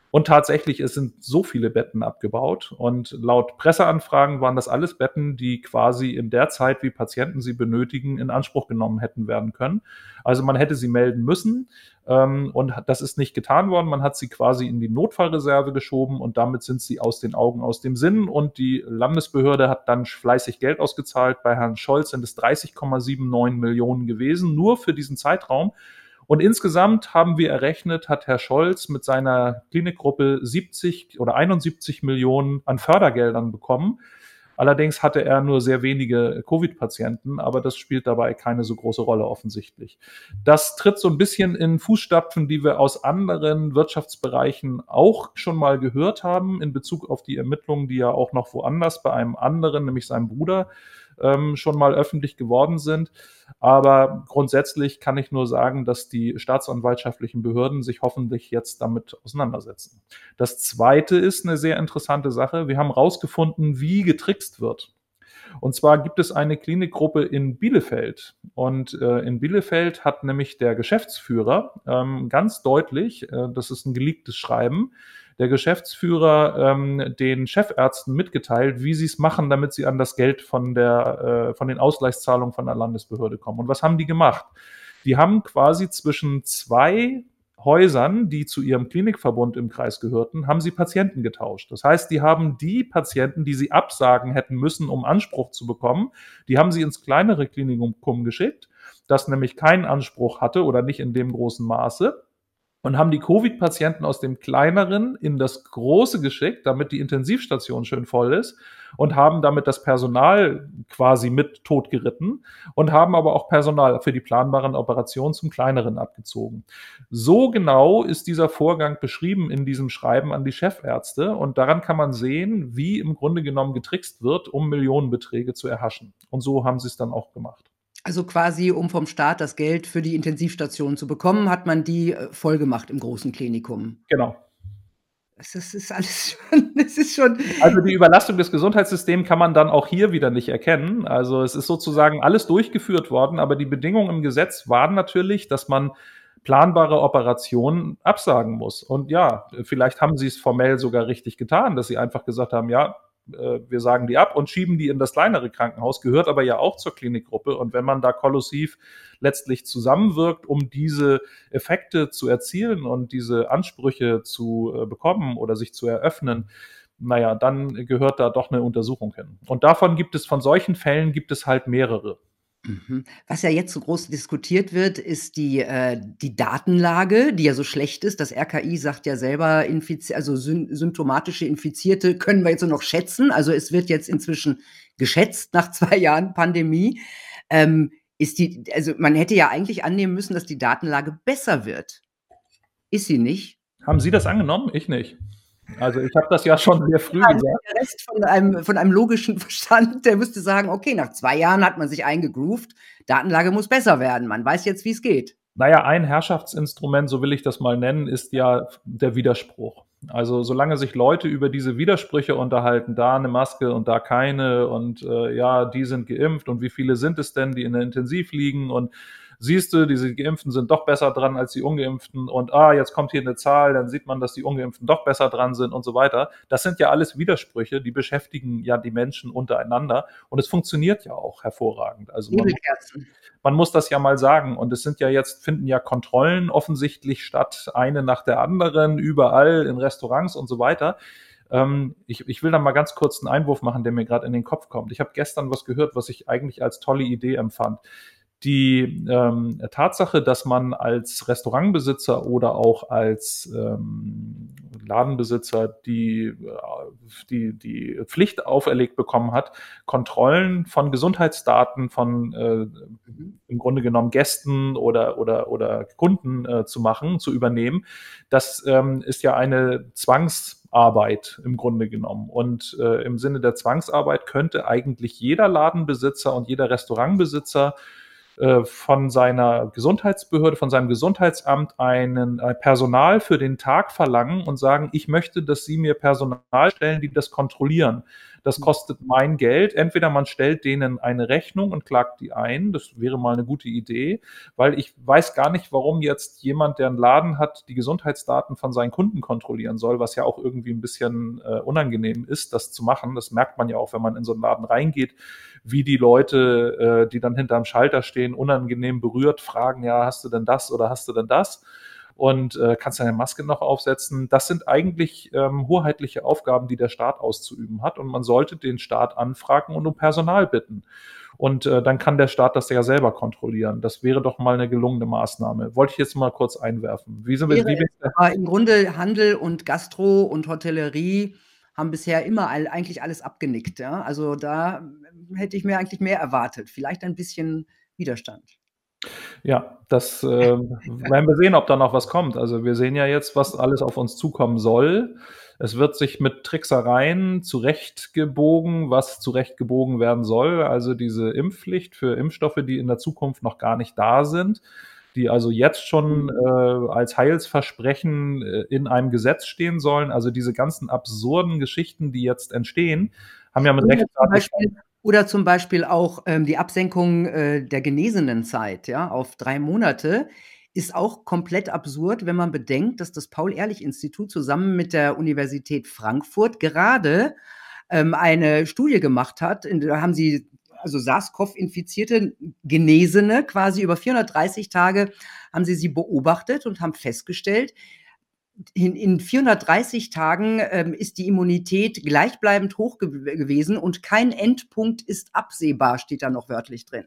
Und tatsächlich, es sind so viele Betten abgebaut. Und laut Presseanfragen waren das alles Betten, die quasi in der Zeit, wie Patienten sie benötigen, in Anspruch genommen hätten werden können. Also man hätte sie melden müssen. Ähm, und das ist nicht getan worden. Man hat sie quasi in die Notfallreserve geschoben und damit sind sie aus den Augen, aus dem Sinn. Und die Landesbehörde hat dann fleißig Geld ausgezahlt. Bei Herrn Scholz sind es 30,79 Millionen gewesen, nur für diesen Zeitraum. Und insgesamt haben wir errechnet, hat Herr Scholz mit seiner Klinikgruppe 70 oder 71 Millionen an Fördergeldern bekommen. Allerdings hatte er nur sehr wenige Covid-Patienten, aber das spielt dabei keine so große Rolle offensichtlich. Das tritt so ein bisschen in Fußstapfen, die wir aus anderen Wirtschaftsbereichen auch schon mal gehört haben in Bezug auf die Ermittlungen, die ja auch noch woanders bei einem anderen, nämlich seinem Bruder, ähm, schon mal öffentlich geworden sind. Aber grundsätzlich kann ich nur sagen, dass die staatsanwaltschaftlichen Behörden sich hoffentlich jetzt damit auseinandersetzen. Das Zweite ist eine sehr interessante Sache. Wir haben herausgefunden, wie getrickst wird. Und zwar gibt es eine Klinikgruppe in Bielefeld. Und äh, in Bielefeld hat nämlich der Geschäftsführer ähm, ganz deutlich, äh, das ist ein geleaktes Schreiben, der Geschäftsführer ähm, den Chefärzten mitgeteilt, wie sie es machen, damit sie an das Geld von, der, äh, von den Ausgleichszahlungen von der Landesbehörde kommen. Und was haben die gemacht? Die haben quasi zwischen zwei Häusern, die zu ihrem Klinikverbund im Kreis gehörten, haben sie Patienten getauscht. Das heißt, die haben die Patienten, die sie absagen hätten müssen, um Anspruch zu bekommen, die haben sie ins kleinere Klinikum geschickt, das nämlich keinen Anspruch hatte oder nicht in dem großen Maße und haben die Covid-Patienten aus dem kleineren in das große geschickt, damit die Intensivstation schön voll ist und haben damit das Personal quasi mit totgeritten und haben aber auch Personal für die planbaren Operationen zum kleineren abgezogen. So genau ist dieser Vorgang beschrieben in diesem Schreiben an die Chefärzte und daran kann man sehen, wie im Grunde genommen getrickst wird, um Millionenbeträge zu erhaschen. Und so haben sie es dann auch gemacht. Also quasi, um vom Staat das Geld für die Intensivstation zu bekommen, hat man die äh, voll gemacht im großen Klinikum. Genau. Das ist alles schon, das ist schon. Also die Überlastung des Gesundheitssystems kann man dann auch hier wieder nicht erkennen. Also es ist sozusagen alles durchgeführt worden, aber die Bedingungen im Gesetz waren natürlich, dass man planbare Operationen absagen muss. Und ja, vielleicht haben sie es formell sogar richtig getan, dass sie einfach gesagt haben, ja, äh, wir sagen die ab und schieben die in das kleinere Krankenhaus, gehört aber ja auch zur Klinikgruppe. Und wenn man da kollusiv letztlich zusammenwirkt, um diese Effekte zu erzielen und diese Ansprüche zu äh, bekommen oder sich zu eröffnen, naja, dann gehört da doch eine Untersuchung hin. Und davon gibt es, von solchen Fällen gibt es halt mehrere. Mhm. Was ja jetzt so groß diskutiert wird, ist die, äh, die Datenlage, die ja so schlecht ist. Das RKI sagt ja selber, infiz also sym symptomatische Infizierte können wir jetzt nur noch schätzen. Also es wird jetzt inzwischen geschätzt nach zwei Jahren Pandemie. Ähm, ist die, also man hätte ja eigentlich annehmen müssen, dass die Datenlage besser wird. Ist sie nicht? Haben Sie das angenommen? Ich nicht. Also, ich habe das ja schon sehr früh ja, gesagt. Der Rest von einem von einem logischen Verstand, der müsste sagen: „Okay, nach 2 Jahren hat man sich eingegroovt. Datenlage muss besser werden. Man weiß jetzt, wie's geht.“ Naja, ein Herrschaftsinstrument, so will ich das mal nennen, ist ja der Widerspruch. Also, solange sich Leute über diese Widersprüche unterhalten, da eine Maske und da keine und, äh, ja, die sind geimpft und wie viele sind es denn, die in der Intensiv liegen und siehst du, diese Geimpften sind doch besser dran als die Ungeimpften und ah, jetzt kommt hier eine Zahl, dann sieht man, dass die Ungeimpften doch besser dran sind und so weiter. Das sind ja alles Widersprüche, die beschäftigen ja die Menschen untereinander und es funktioniert ja auch hervorragend. Also man, man muss das ja mal sagen und es sind ja jetzt, finden ja Kontrollen offensichtlich statt, eine nach der anderen, überall in Restaurants und so weiter ähm, ich, ich, will da mal ganz kurz einen Einwurf machen, der mir gerade in den Kopf kommt. Ich habe gestern was gehört, was ich eigentlich als tolle Idee empfand die ähm, Tatsache, dass man als Restaurantbesitzer oder auch als ähm, Ladenbesitzer die, äh, die, die Pflicht auferlegt bekommen hat, Kontrollen von Gesundheitsdaten von äh, im Grunde genommen Gästen oder, oder, oder Kunden äh, zu machen, zu übernehmen, das ähm, ist ja eine Zwangsarbeit im Grunde genommen. Und äh, im Sinne der Zwangsarbeit könnte eigentlich jeder Ladenbesitzer und jeder Restaurantbesitzer äh, von seiner Gesundheitsbehörde, von seinem Gesundheitsamt einen äh, Personal für den Tag verlangen und sagen, ich möchte, dass Sie mir Personal stellen, die das kontrollieren. Das kostet mein Geld. Entweder man stellt denen eine Rechnung und klagt die ein. Das wäre mal eine gute Idee, weil ich weiß gar nicht, warum jetzt jemand, der einen Laden hat, die Gesundheitsdaten von seinen Kunden kontrollieren soll, was ja auch irgendwie ein bisschen äh, unangenehm ist, das zu machen. Das merkt man ja auch, wenn man in so einen Laden reingeht, wie die Leute, äh, die dann hinterm Schalter stehen, unangenehm berührt fragen, ja, hast du denn das oder hast du denn das? Und äh, kannst deine Maske noch aufsetzen. Das sind eigentlich ähm, hoheitliche Aufgaben, die der Staat auszuüben hat und man sollte den Staat anfragen und um Personal bitten. Und äh, dann kann der Staat das ja selber kontrollieren. Das wäre doch mal eine gelungene Maßnahme. Wollte ich jetzt mal kurz einwerfen. Wie sind wir, wie wir Im Grunde Handel und Gastro und Hotellerie haben bisher immer all, eigentlich alles abgenickt. Ja? Also da hätte ich mir eigentlich mehr erwartet. Vielleicht ein bisschen Widerstand. Ja, das äh, werden wir sehen, ob da noch was kommt. Also wir sehen ja jetzt, was alles auf uns zukommen soll. Es wird sich mit Tricksereien zurechtgebogen, was zurechtgebogen werden soll. Also diese Impfpflicht für Impfstoffe, die in der Zukunft noch gar nicht da sind, die also jetzt schon äh, als Heilsversprechen äh, in einem Gesetz stehen sollen. Also diese ganzen absurden Geschichten, die jetzt entstehen, haben ja mit Recht. Oder zum Beispiel auch ähm, die Absenkung äh, der genesenen Zeit ja, auf drei Monate ist auch komplett absurd, wenn man bedenkt, dass das Paul-Ehrlich-Institut zusammen mit der Universität Frankfurt gerade ähm, eine Studie gemacht hat. Der haben sie also SARS-CoV-infizierte Genesene quasi über 430 Tage haben sie sie beobachtet und haben festgestellt, in, in 430 Tagen ähm, ist die Immunität gleichbleibend hoch ge gewesen und kein Endpunkt ist absehbar, steht da noch wörtlich drin.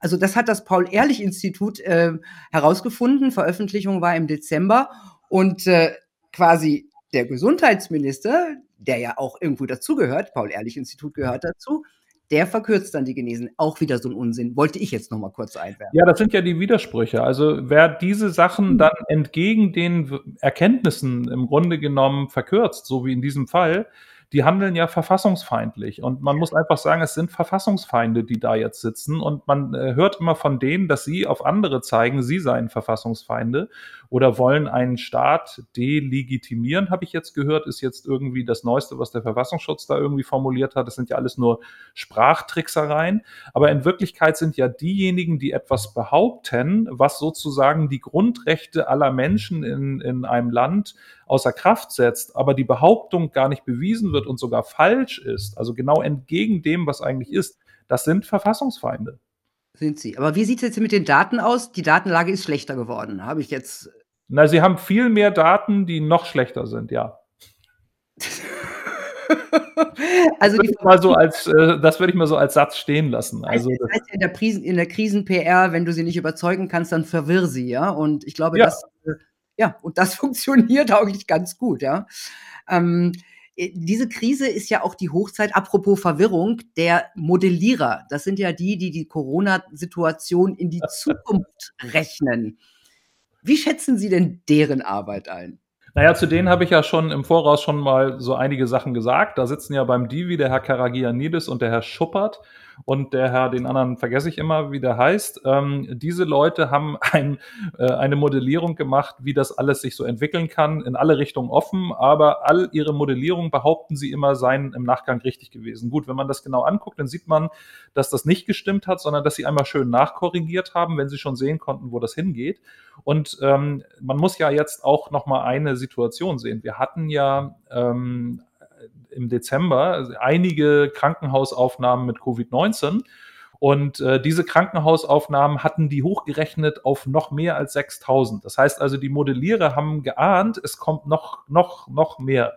Also das hat das Paul-Ehrlich-Institut äh, herausgefunden. Veröffentlichung war im Dezember und äh, quasi der Gesundheitsminister, der ja auch irgendwo dazugehört, Paul-Ehrlich-Institut gehört dazu, der verkürzt dann die Genesen. Auch wieder so ein Unsinn. Wollte ich jetzt noch mal kurz einwerfen. Ja, das sind ja die Widersprüche. Also wer diese Sachen hm. dann entgegen den Erkenntnissen im Grunde genommen verkürzt, so wie in diesem Fall, die handeln ja verfassungsfeindlich. Und man muss einfach sagen, es sind Verfassungsfeinde, die da jetzt sitzen. Und man äh, hört immer von denen, dass sie auf andere zeigen, sie seien Verfassungsfeinde oder wollen einen Staat delegitimieren, habe ich jetzt gehört, ist jetzt irgendwie das Neueste, was der Verfassungsschutz da irgendwie formuliert hat. Das sind ja alles nur Sprachtricksereien. Aber in Wirklichkeit sind ja diejenigen, die etwas behaupten, was sozusagen die Grundrechte aller Menschen in, in einem Land außer Kraft setzt, aber die Behauptung gar nicht bewiesen wird und sogar falsch ist, also genau entgegen dem, was eigentlich ist, das sind Verfassungsfeinde. Sind sie. Aber wie sieht es jetzt mit den Daten aus? Die Datenlage ist schlechter geworden, habe ich jetzt. Na, sie haben viel mehr Daten, die noch schlechter sind, ja. also das, mal so als, äh, das würde ich mal so als Satz stehen lassen. Also, das heißt in der, der Krisen-PR, wenn du sie nicht überzeugen kannst, dann verwirr sie, ja. Und ich glaube, ja. das äh, ja, und das funktioniert eigentlich ganz gut, ja. Ähm, äh, diese Krise ist ja auch die Hochzeit, apropos Verwirrung, der Modellierer. Das sind ja die, die die Corona-Situation in die Zukunft rechnen. Wie schätzen Sie denn deren Arbeit ein? Naja, zu denen habe ich ja schon im Voraus schon mal so einige Sachen gesagt. Da sitzen ja beim Divi der Herr Karagianidis und der Herr Schuppert und der Herr, den anderen vergesse ich immer, wie der heißt. Ähm, diese Leute haben ein, äh, eine Modellierung gemacht, wie das alles sich so entwickeln kann, in alle Richtungen offen, aber all ihre Modellierungen behaupten sie immer, seien im Nachgang richtig gewesen. Gut, wenn man das genau anguckt, dann sieht man, dass das nicht gestimmt hat, sondern dass sie einmal schön nachkorrigiert haben, wenn sie schon sehen konnten, wo das hingeht. Und ähm, man muss ja jetzt auch noch mal eine Situation sehen. Wir hatten ja ähm, im Dezember einige Krankenhausaufnahmen mit Covid-19. Und äh, diese Krankenhausaufnahmen hatten die hochgerechnet auf noch mehr als 6000. Das heißt also, die Modellierer haben geahnt, es kommt noch, noch, noch mehr.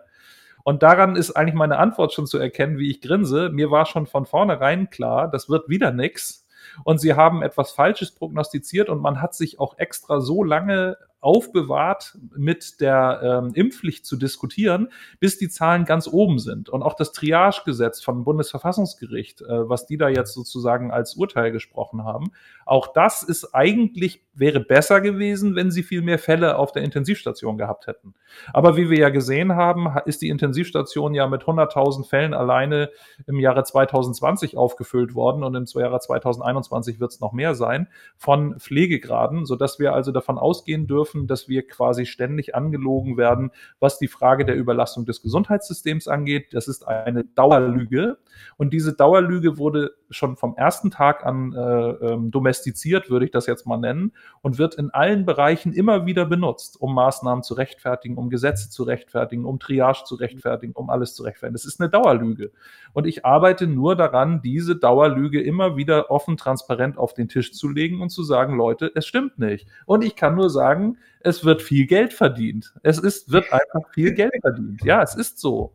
Und daran ist eigentlich meine Antwort schon zu erkennen, wie ich grinse. Mir war schon von vornherein klar, das wird wieder nix. Und sie haben etwas Falsches prognostiziert und man hat sich auch extra so lange aufbewahrt, mit der ähm, Impfpflicht zu diskutieren, bis die Zahlen ganz oben sind. Und auch das Triagegesetz vom Bundesverfassungsgericht, äh, was die da jetzt sozusagen als Urteil gesprochen haben, auch das ist eigentlich, wäre besser gewesen, wenn sie viel mehr Fälle auf der Intensivstation gehabt hätten. Aber wie wir ja gesehen haben, ist die Intensivstation ja mit 100.000 Fällen alleine im Jahre 2020 aufgefüllt worden und im Jahre 2021 wird es noch mehr sein von Pflegegraden, sodass wir also davon ausgehen dürfen, dürfen, dass wir quasi ständig angelogen werden, was die Frage der Überlastung des Gesundheitssystems angeht. Das ist eine Dauerlüge. Und diese Dauerlüge wurde schon vom ersten Tag an äh, ähm, domestiziert, würde ich das jetzt mal nennen, und wird in allen Bereichen immer wieder benutzt, um Maßnahmen zu rechtfertigen, um Gesetze zu rechtfertigen, um Triage zu rechtfertigen, um alles zu rechtfertigen. Das ist eine Dauerlüge. Und ich arbeite nur daran, diese Dauerlüge immer wieder offen, transparent auf den Tisch zu legen und zu sagen, Leute, es stimmt nicht. Und ich kann nur sagen, es wird viel Geld verdient. Es ist, wird einfach viel Geld verdient. Ja, es ist so.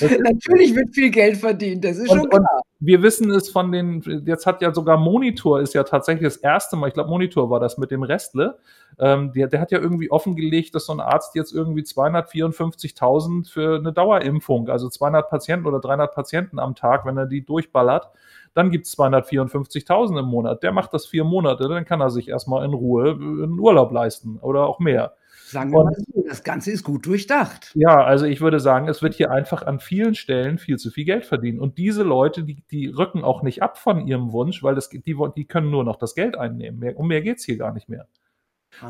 Natürlich wird viel Geld verdient, das ist und, schon klar. wir wissen es von den, jetzt hat ja sogar Monitor, ist ja tatsächlich das erste Mal, ich glaube Monitor war das mit dem Restle, ähm, der, der hat ja irgendwie offengelegt, dass so ein Arzt jetzt irgendwie 254.000 für eine Dauerimpfung, also 200 Patienten oder 300 Patienten am Tag, wenn er die durchballert, dann gibt es 254.000 im Monat. Der macht das vier Monate, dann kann er sich erstmal in Ruhe einen Urlaub leisten oder auch mehr. Sagen wir mal so, das Ganze ist gut durchdacht. Ja, also ich würde sagen, es wird hier einfach an vielen Stellen viel zu viel Geld verdienen. Und diese Leute, die, die rücken auch nicht ab von ihrem Wunsch, weil das, die, die können nur noch das Geld einnehmen. Mehr, um mehr geht es hier gar nicht mehr.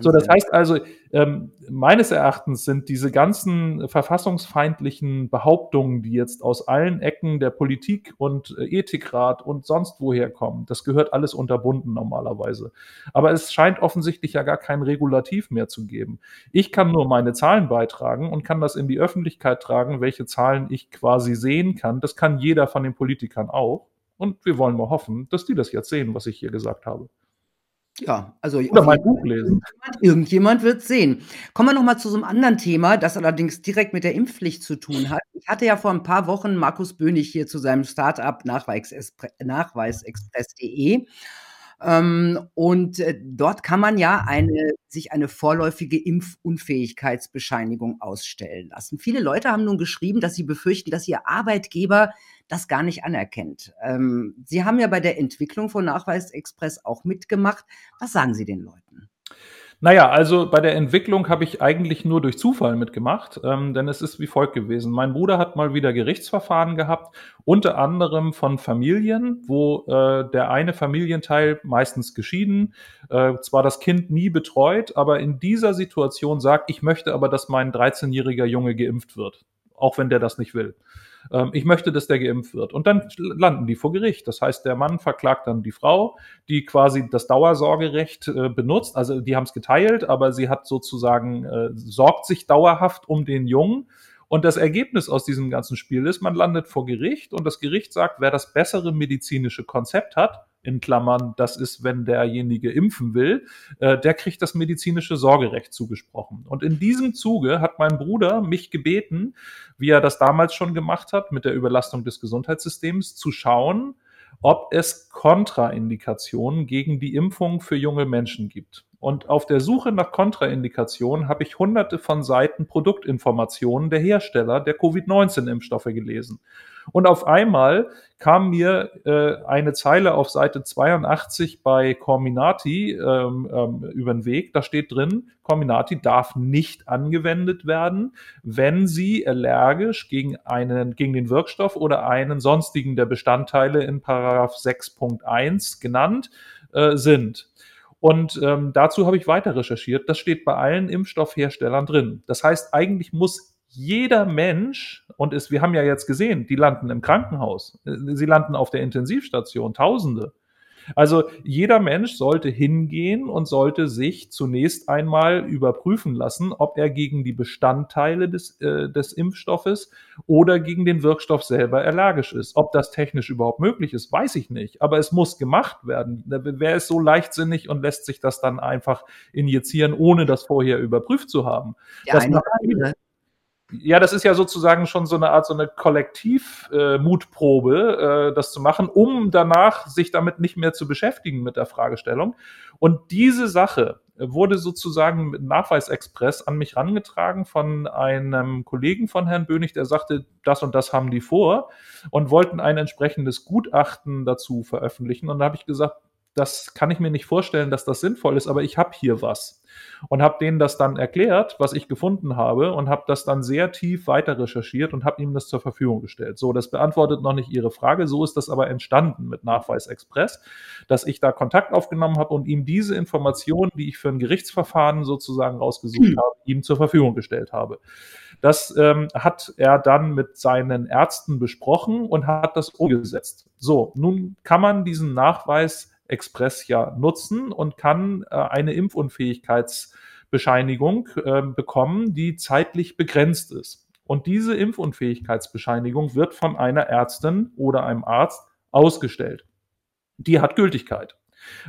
So, das heißt also, ähm, meines Erachtens sind diese ganzen verfassungsfeindlichen Behauptungen, die jetzt aus allen Ecken der Politik und äh, Ethikrat und sonst woher kommen, das gehört alles unterbunden normalerweise. Aber es scheint offensichtlich ja gar kein Regulativ mehr zu geben. Ich kann nur meine Zahlen beitragen und kann das in die Öffentlichkeit tragen, welche Zahlen ich quasi sehen kann. Das kann jeder von den Politikern auch. Und wir wollen mal hoffen, dass die das jetzt sehen, was ich hier gesagt habe. Ja, also Oder mein Buch lesen. Irgendjemand, irgendjemand wird sehen. Kommen wir noch mal zu so einem anderen Thema, das allerdings direkt mit der Impfpflicht zu tun hat. Ich hatte ja vor ein paar Wochen Markus Böhnig hier zu seinem Start-up Nachweisexpress.de ähm, und äh, dort kann man ja eine, sich eine vorläufige Impfunfähigkeitsbescheinigung ausstellen lassen. Viele Leute haben nun geschrieben, dass sie befürchten, dass ihr Arbeitgeber das gar nicht anerkennt. Ähm, sie haben ja bei der Entwicklung von Nachweisexpress auch mitgemacht. Was sagen Sie den Leuten? Naja, also bei der Entwicklung habe ich eigentlich nur durch Zufall mitgemacht, ähm, denn es ist wie folgt gewesen. Mein Bruder hat mal wieder Gerichtsverfahren gehabt, unter anderem von Familien, wo äh, der eine Familienteil meistens geschieden, äh, zwar das Kind nie betreut, aber in dieser Situation sagt, ich möchte aber, dass mein 13-jähriger Junge geimpft wird, auch wenn der das nicht will ähm, ich möchte, dass der geimpft wird. Und dann landen die vor Gericht. Das heißt, der Mann verklagt dann die Frau, die quasi das Dauersorgerecht äh, benutzt. Also die haben es geteilt, aber sie hat sozusagen, äh, sorgt sich dauerhaft um den Jungen. Und das Ergebnis aus diesem ganzen Spiel ist, man landet vor Gericht und das Gericht sagt, wer das bessere medizinische Konzept hat, in Klammern, das ist, wenn derjenige impfen will, äh, der kriegt das medizinische Sorgerecht zugesprochen. Und in diesem Zuge hat mein Bruder mich gebeten, wie er das damals schon gemacht hat, mit der Überlastung des Gesundheitssystems, zu schauen, ob es Kontraindikationen gegen die Impfung für junge Menschen gibt. Und auf der Suche nach Kontraindikationen habe ich hunderte von Seiten Produktinformationen der Hersteller der Covid-19-Impfstoffe gelesen. Und auf einmal kam mir äh, eine Zeile auf Seite 82 bei Corminati ähm, ähm, über den Weg. Da steht drin, Corminati darf nicht angewendet werden, wenn sie allergisch gegen einen, gegen den Wirkstoff oder einen sonstigen der Bestandteile in Paragraph 6.1 genannt äh, sind. Und ähm, dazu habe ich weiter recherchiert. Das steht bei allen Impfstoffherstellern drin. Das heißt, eigentlich muss jeder Mensch, und es, wir haben ja jetzt gesehen, die landen im Krankenhaus, sie landen auf der Intensivstation, Tausende. Also jeder Mensch sollte hingehen und sollte sich zunächst einmal überprüfen lassen, ob er gegen die Bestandteile des, äh, des Impfstoffes oder gegen den Wirkstoff selber allergisch ist. Ob das technisch überhaupt möglich ist, weiß ich nicht. Aber es muss gemacht werden. Wer ist so leichtsinnig und lässt sich das dann einfach injizieren, ohne das vorher überprüft zu haben? Der das eine ja, das ist ja sozusagen schon so eine Art, so eine Kollektiv-Mutprobe, äh, das zu machen, um danach sich damit nicht mehr zu beschäftigen mit der Fragestellung. Und diese Sache wurde sozusagen mit Nachweisexpress an mich rangetragen von einem Kollegen von Herrn Bönig, der sagte, das und das haben die vor und wollten ein entsprechendes Gutachten dazu veröffentlichen. Und da habe ich gesagt, das kann ich mir nicht vorstellen, dass das sinnvoll ist, aber ich habe hier was und habe denen das dann erklärt, was ich gefunden habe und habe das dann sehr tief weiter recherchiert und habe ihm das zur Verfügung gestellt. So, das beantwortet noch nicht Ihre Frage, so ist das aber entstanden mit Nachweis Express, dass ich da Kontakt aufgenommen habe und ihm diese Informationen, die ich für ein Gerichtsverfahren sozusagen rausgesucht hm. habe, ihm zur Verfügung gestellt habe. Das ähm, hat er dann mit seinen Ärzten besprochen und hat das umgesetzt. So, nun kann man diesen Nachweis Express ja nutzen und kann äh, eine Impfunfähigkeitsbescheinigung äh, bekommen, die zeitlich begrenzt ist. Und diese Impfunfähigkeitsbescheinigung wird von einer Ärztin oder einem Arzt ausgestellt. Die hat Gültigkeit,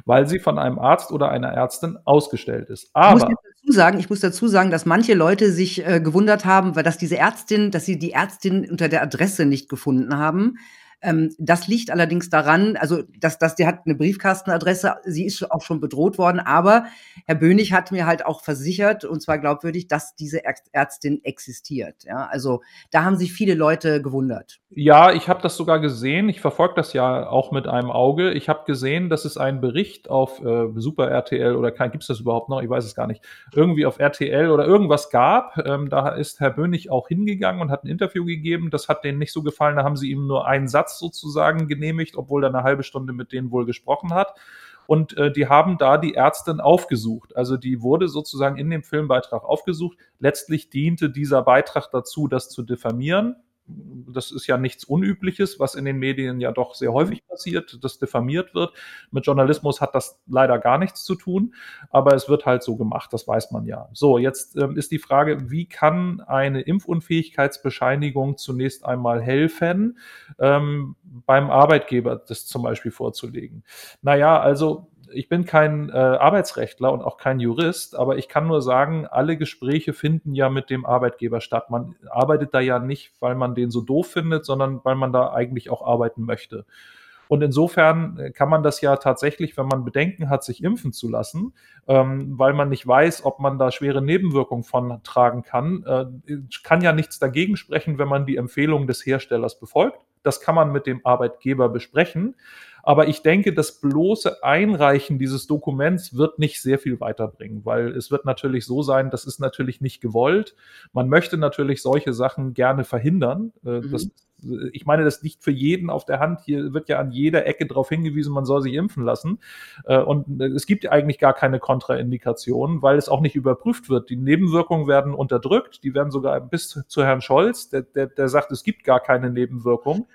weil sie von einem Arzt oder einer Ärztin ausgestellt ist. Aber ich muss dazu sagen, ich muss dazu sagen, dass manche Leute sich äh, gewundert haben, weil dass diese Ärztin, dass sie die Ärztin unter der Adresse nicht gefunden haben. Ähm, das liegt allerdings daran, also dass, dass die hat eine Briefkastenadresse, sie ist auch schon bedroht worden, aber Herr Bönig hat mir halt auch versichert, und zwar glaubwürdig, dass diese Ärztin existiert. Ja, also da haben sich viele Leute gewundert. Ja, ich habe das sogar gesehen. Ich verfolge das ja auch mit einem Auge. Ich habe gesehen, dass es einen Bericht auf äh, Super RTL oder gibt es das überhaupt noch? Ich weiß es gar nicht. Irgendwie auf RTL oder irgendwas gab. Ähm, da ist Herr Bönig auch hingegangen und hat ein Interview gegeben. Das hat denen nicht so gefallen. Da haben sie ihm nur einen Satz Satz sozusagen genehmigt, obwohl er eine halbe Stunde mit denen wohl gesprochen hat. Und äh, die haben da die Ärztin aufgesucht. Also die wurde sozusagen in dem Filmbeitrag aufgesucht. Letztlich diente dieser Beitrag dazu, das zu diffamieren das ist ja nichts Unübliches, was in den Medien ja doch sehr häufig passiert, dass diffamiert wird. Mit Journalismus hat das leider gar nichts zu tun, aber es wird halt so gemacht, das weiß man ja. So, jetzt ähm, ist die Frage, wie kann eine Impfunfähigkeitsbescheinigung zunächst einmal helfen, ähm, beim Arbeitgeber das zum Beispiel vorzulegen? Naja, also ich bin kein äh, Arbeitsrechtler und auch kein Jurist, aber ich kann nur sagen, alle Gespräche finden ja mit dem Arbeitgeber statt. Man arbeitet da ja nicht, weil man den so doof findet, sondern weil man da eigentlich auch arbeiten möchte. Und insofern äh, kann man das ja tatsächlich, wenn man Bedenken hat, sich impfen zu lassen, ähm, weil man nicht weiß, ob man da schwere Nebenwirkungen von tragen kann, äh, kann ja nichts dagegen sprechen, wenn man die Empfehlung des Herstellers befolgt. Das kann man mit dem Arbeitgeber besprechen. Aber ich denke, das bloße Einreichen dieses Dokuments wird nicht sehr viel weiterbringen, weil es wird natürlich so sein, das ist natürlich nicht gewollt. Man möchte natürlich solche Sachen gerne verhindern. Äh, mhm. Das, ich meine, das liegt für jeden auf der Hand. Hier wird ja an jeder Ecke darauf hingewiesen, man soll sich impfen lassen. Äh, und es gibt eigentlich gar keine Kontraindikationen, weil es auch nicht überprüft wird. Die Nebenwirkungen werden unterdrückt. Die werden sogar bis zu Herrn Scholz, der, der, der sagt, es gibt gar keine Nebenwirkungen.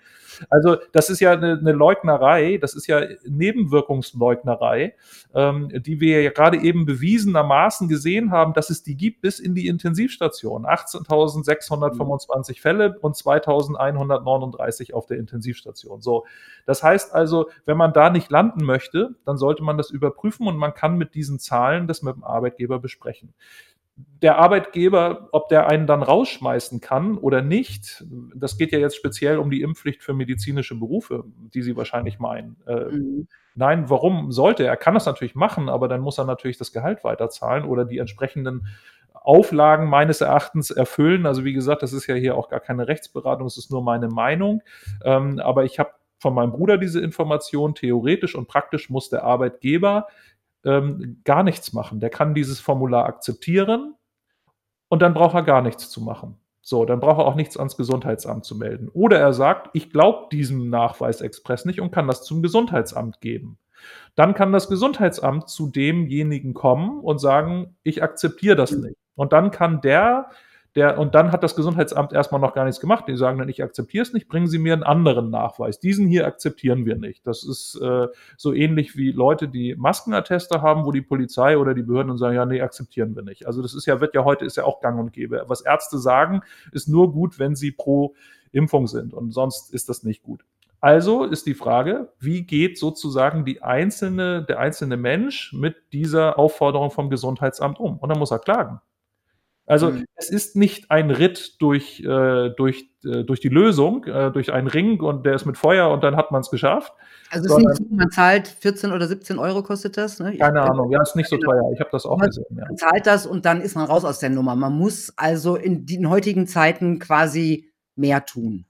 Also das ist ja eine, eine Leugnerei, das ist ja Nebenwirkungsleugnerei, ähm, die wir ja gerade eben bewiesenermaßen gesehen haben, dass es die gibt bis in die Intensivstation. 18.625 Fälle und 2.139 auf der Intensivstation. So, das heißt also, wenn man da nicht landen möchte, dann sollte man das überprüfen und man kann mit diesen Zahlen das mit dem Arbeitgeber besprechen der Arbeitgeber, ob der einen dann rausschmeißen kann oder nicht, das geht ja jetzt speziell um die Impfpflicht für medizinische Berufe, die Sie wahrscheinlich meinen. Äh, mhm. Nein, warum sollte er? Er kann das natürlich machen, aber dann muss er natürlich das Gehalt weiterzahlen oder die entsprechenden Auflagen meines Erachtens erfüllen. Also wie gesagt, das ist ja hier auch gar keine Rechtsberatung, es ist nur meine Meinung. Ähm, aber ich habe von meinem Bruder diese Information. Theoretisch und praktisch muss der Arbeitgeber ähm, gar nichts machen. Der kann dieses Formular akzeptieren und dann braucht er gar nichts zu machen. So, dann braucht er auch nichts ans Gesundheitsamt zu melden. Oder er sagt, ich glaube diesem Nachweisexpress nicht und kann das zum Gesundheitsamt geben. Dann kann das Gesundheitsamt zu demjenigen kommen und sagen, ich akzeptiere das nicht. Und dann kann der der, und dann hat das Gesundheitsamt erstmal noch gar nichts gemacht. Die sagen dann, ich akzeptiere es nicht, bringen Sie mir einen anderen Nachweis. Diesen hier akzeptieren wir nicht. Das ist äh, so ähnlich wie Leute, die Maskenatteste haben, wo die Polizei oder die Behörden sagen, ja, nee, akzeptieren wir nicht. Also das ist ja, wird ja heute, ist ja auch gang und gäbe. Was Ärzte sagen, ist nur gut, wenn sie pro Impfung sind und sonst ist das nicht gut. Also ist die Frage, wie geht sozusagen die einzelne, der einzelne Mensch mit dieser Aufforderung vom Gesundheitsamt um? Und dann muss er klagen. Also mhm. es ist nicht ein Ritt durch, äh, durch, äh, durch die Lösung, äh, durch einen Ring und der ist mit Feuer und dann hat man es geschafft. Also es ist nicht so, man zahlt 14 oder 17 Euro kostet das. Ne? Keine ich, Ahnung, ja, ist nicht so teuer. Ich habe das auch man, gesehen. Ja. Man zahlt das und dann ist man raus aus der Nummer. Man muss also in den heutigen Zeiten quasi mehr tun.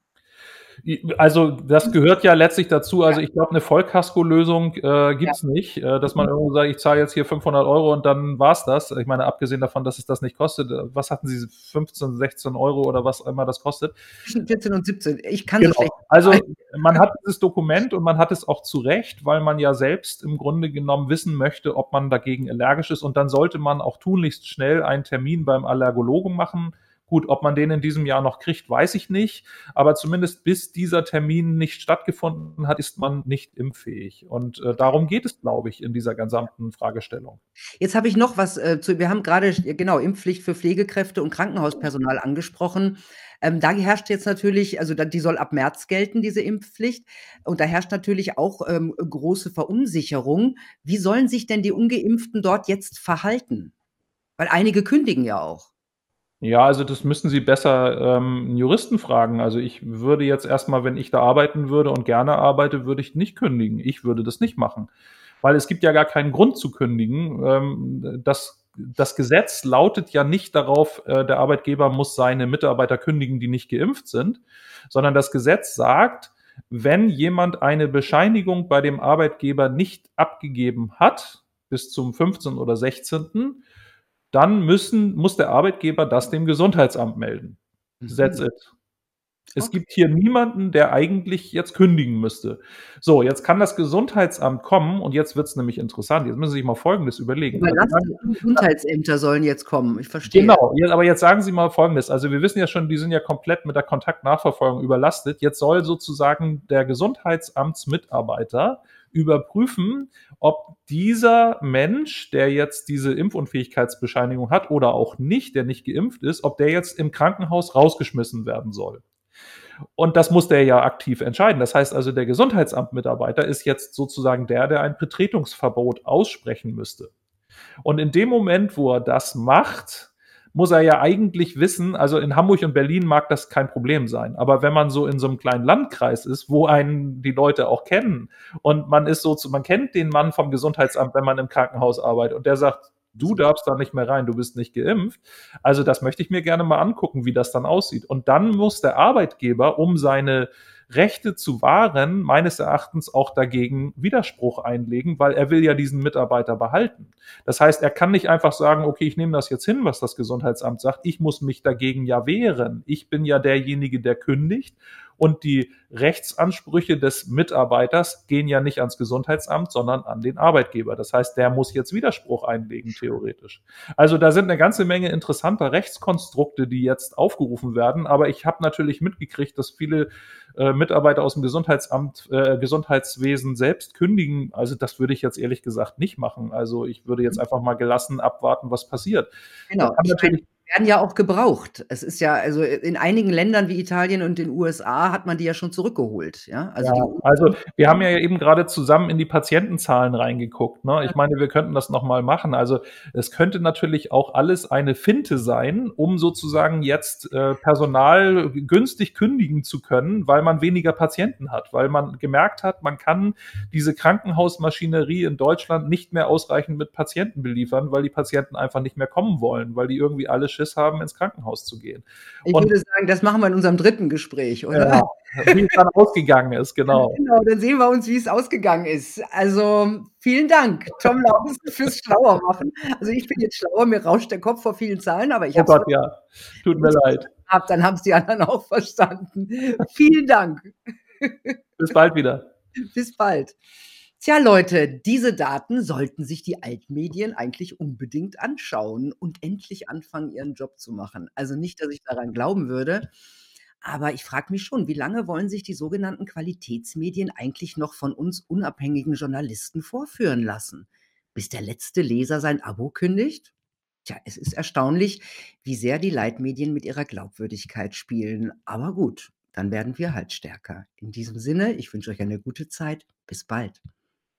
Also das gehört ja letztlich dazu. Also ich glaube, eine Vollkasko-Lösung äh, gibt es ja. nicht, äh, dass man irgendwo sagt, ich zahle jetzt hier 500 Euro und dann war's das. Ich meine, abgesehen davon, dass es das nicht kostet. Äh, was hatten Sie, 15, 16 Euro oder was immer das kostet? Zwischen 14 und 17. Ich kann genau. schlecht. Also man hat dieses Dokument und man hat es auch zu Recht, weil man ja selbst im Grunde genommen wissen möchte, ob man dagegen allergisch ist. Und dann sollte man auch tunlichst schnell einen Termin beim Allergologen machen Gut, ob man den in diesem Jahr noch kriegt, weiß ich nicht. Aber zumindest bis dieser Termin nicht stattgefunden hat, ist man nicht impffähig. Und äh, darum geht es, glaube ich, in dieser gesamten Fragestellung. Jetzt habe ich noch was äh, zu. Wir haben gerade genau Impfpflicht für Pflegekräfte und Krankenhauspersonal angesprochen. Ähm, da herrscht jetzt natürlich, also die soll ab März gelten, diese Impfpflicht. Und da herrscht natürlich auch ähm, große Verunsicherung. Wie sollen sich denn die Ungeimpften dort jetzt verhalten? Weil einige kündigen ja auch. Ja, also das müssen Sie besser ähm, Juristen fragen. Also ich würde jetzt erstmal, wenn ich da arbeiten würde und gerne arbeite, würde ich nicht kündigen. Ich würde das nicht machen. Weil es gibt ja gar keinen Grund zu kündigen. Ähm, das, das Gesetz lautet ja nicht darauf, äh, der Arbeitgeber muss seine Mitarbeiter kündigen, die nicht geimpft sind, sondern das Gesetz sagt, wenn jemand eine Bescheinigung bei dem Arbeitgeber nicht abgegeben hat, bis zum 15. oder 16., dann müssen, muss der Arbeitgeber das dem Gesundheitsamt melden. Mhm. That's it. Es okay. gibt hier niemanden, der eigentlich jetzt kündigen müsste. So, jetzt kann das Gesundheitsamt kommen und jetzt wird es nämlich interessant. Jetzt müssen Sie sich mal Folgendes überlegen. Aber also, Gesundheitsämter sollen jetzt kommen, ich verstehe. Genau, aber jetzt sagen Sie mal Folgendes. Also wir wissen ja schon, die sind ja komplett mit der Kontaktnachverfolgung überlastet. Jetzt soll sozusagen der Gesundheitsamtsmitarbeiter überprüfen, ob dieser Mensch, der jetzt diese Impfunfähigkeitsbescheinigung hat oder auch nicht, der nicht geimpft ist, ob der jetzt im Krankenhaus rausgeschmissen werden soll. Und das muss der ja aktiv entscheiden. Das heißt also, der Gesundheitsamtmitarbeiter ist jetzt sozusagen der, der ein Betretungsverbot aussprechen müsste. Und in dem Moment, wo er das macht, muss er ja eigentlich wissen, also in Hamburg und Berlin mag das kein Problem sein, aber wenn man so in so einem kleinen Landkreis ist, wo einen die Leute auch kennen und man ist so, man kennt den Mann vom Gesundheitsamt, wenn man im Krankenhaus arbeitet und der sagt, du darfst da nicht mehr rein, du bist nicht geimpft. Also das möchte ich mir gerne mal angucken, wie das dann aussieht. Und dann muss der Arbeitgeber, um seine Rechte zu wahren, meines Erachtens auch dagegen Widerspruch einlegen, weil er will ja diesen Mitarbeiter behalten. Das heißt, er kann nicht einfach sagen, okay, ich nehme das jetzt hin, was das Gesundheitsamt sagt, ich muss mich dagegen ja wehren. Ich bin ja derjenige, der kündigt und die Rechtsansprüche des Mitarbeiters gehen ja nicht ans Gesundheitsamt, sondern an den Arbeitgeber. Das heißt, der muss jetzt Widerspruch einlegen, theoretisch. Also da sind eine ganze Menge interessanter Rechtskonstrukte, die jetzt aufgerufen werden. Aber ich habe natürlich mitgekriegt, dass viele äh, Mitarbeiter aus dem Gesundheitsamt, äh, Gesundheitswesen selbst kündigen. Also das würde ich jetzt ehrlich gesagt nicht machen. Also ich würde jetzt einfach mal gelassen abwarten, was passiert. Genau. natürlich werden ja auch gebraucht. Es ist ja also, i in einigen Ländern wie Italien und den USA hat man die ja schon zurückgeholt, ja? Also, Ja, also, wir haben ja eben grade zusammen in die Patientenzahlen reingeguckt, ne? Ich meine, wir könnten das noch mal machen. Also, es könnte natürlich auch alles eine Finte sein, um sozusagen jetzt, äh, Personal günstig kündigen zu können, weil man weniger Patienten hat, weil man gemerkt hat, man kann diese Krankenhausmaschinerie in Deutschland nicht mehr ausreichend mit Patienten beliefern, weil die Patienten einfach nicht mehr kommen wollen, weil die irgendwie alle Schiss haben, ins Krankenhaus zu gehen. Ich Und würde sagen, das machen wir in unserem 3. Gespräch, oder? Ja, wie es dann ausgegangen ist, genau. Genau, dann sehen wir uns, wie's ausgegangen ist. Also, vielen Dank, Tom Lausen fürs Schlauermachen. Also, ich bin jetzt schlauer, mir rauscht der Kopf vor vielen Zahlen, aber ich Oh habe es Gott, ja. Tut mir leid. habe, dann haben's die anderen auch verstanden. Vielen Dank. Bis bald wieder. Bis bald. Tja, Leute, diese Daten sollten sich die Altmedien eigentlich unbedingt anschauen und endlich anfangen, ihren Job zu machen. Also, nicht, dass ich daran glauben würde, aber ich frage mich schon, wie lange wollen sich die sogenannten Qualitätsmedien eigentlich noch von uns unabhängigen Journalisten vorführen lassen? Bis der letzte Leser sein Abo kündigt? Tja, es ist erstaunlich, wie sehr die Leitmedien mit ihrer Glaubwürdigkeit spielen. Aber gut, dann werden wir halt stärker. In diesem Sinne, ich wünsche euch eine gute Zeit. Bis bald.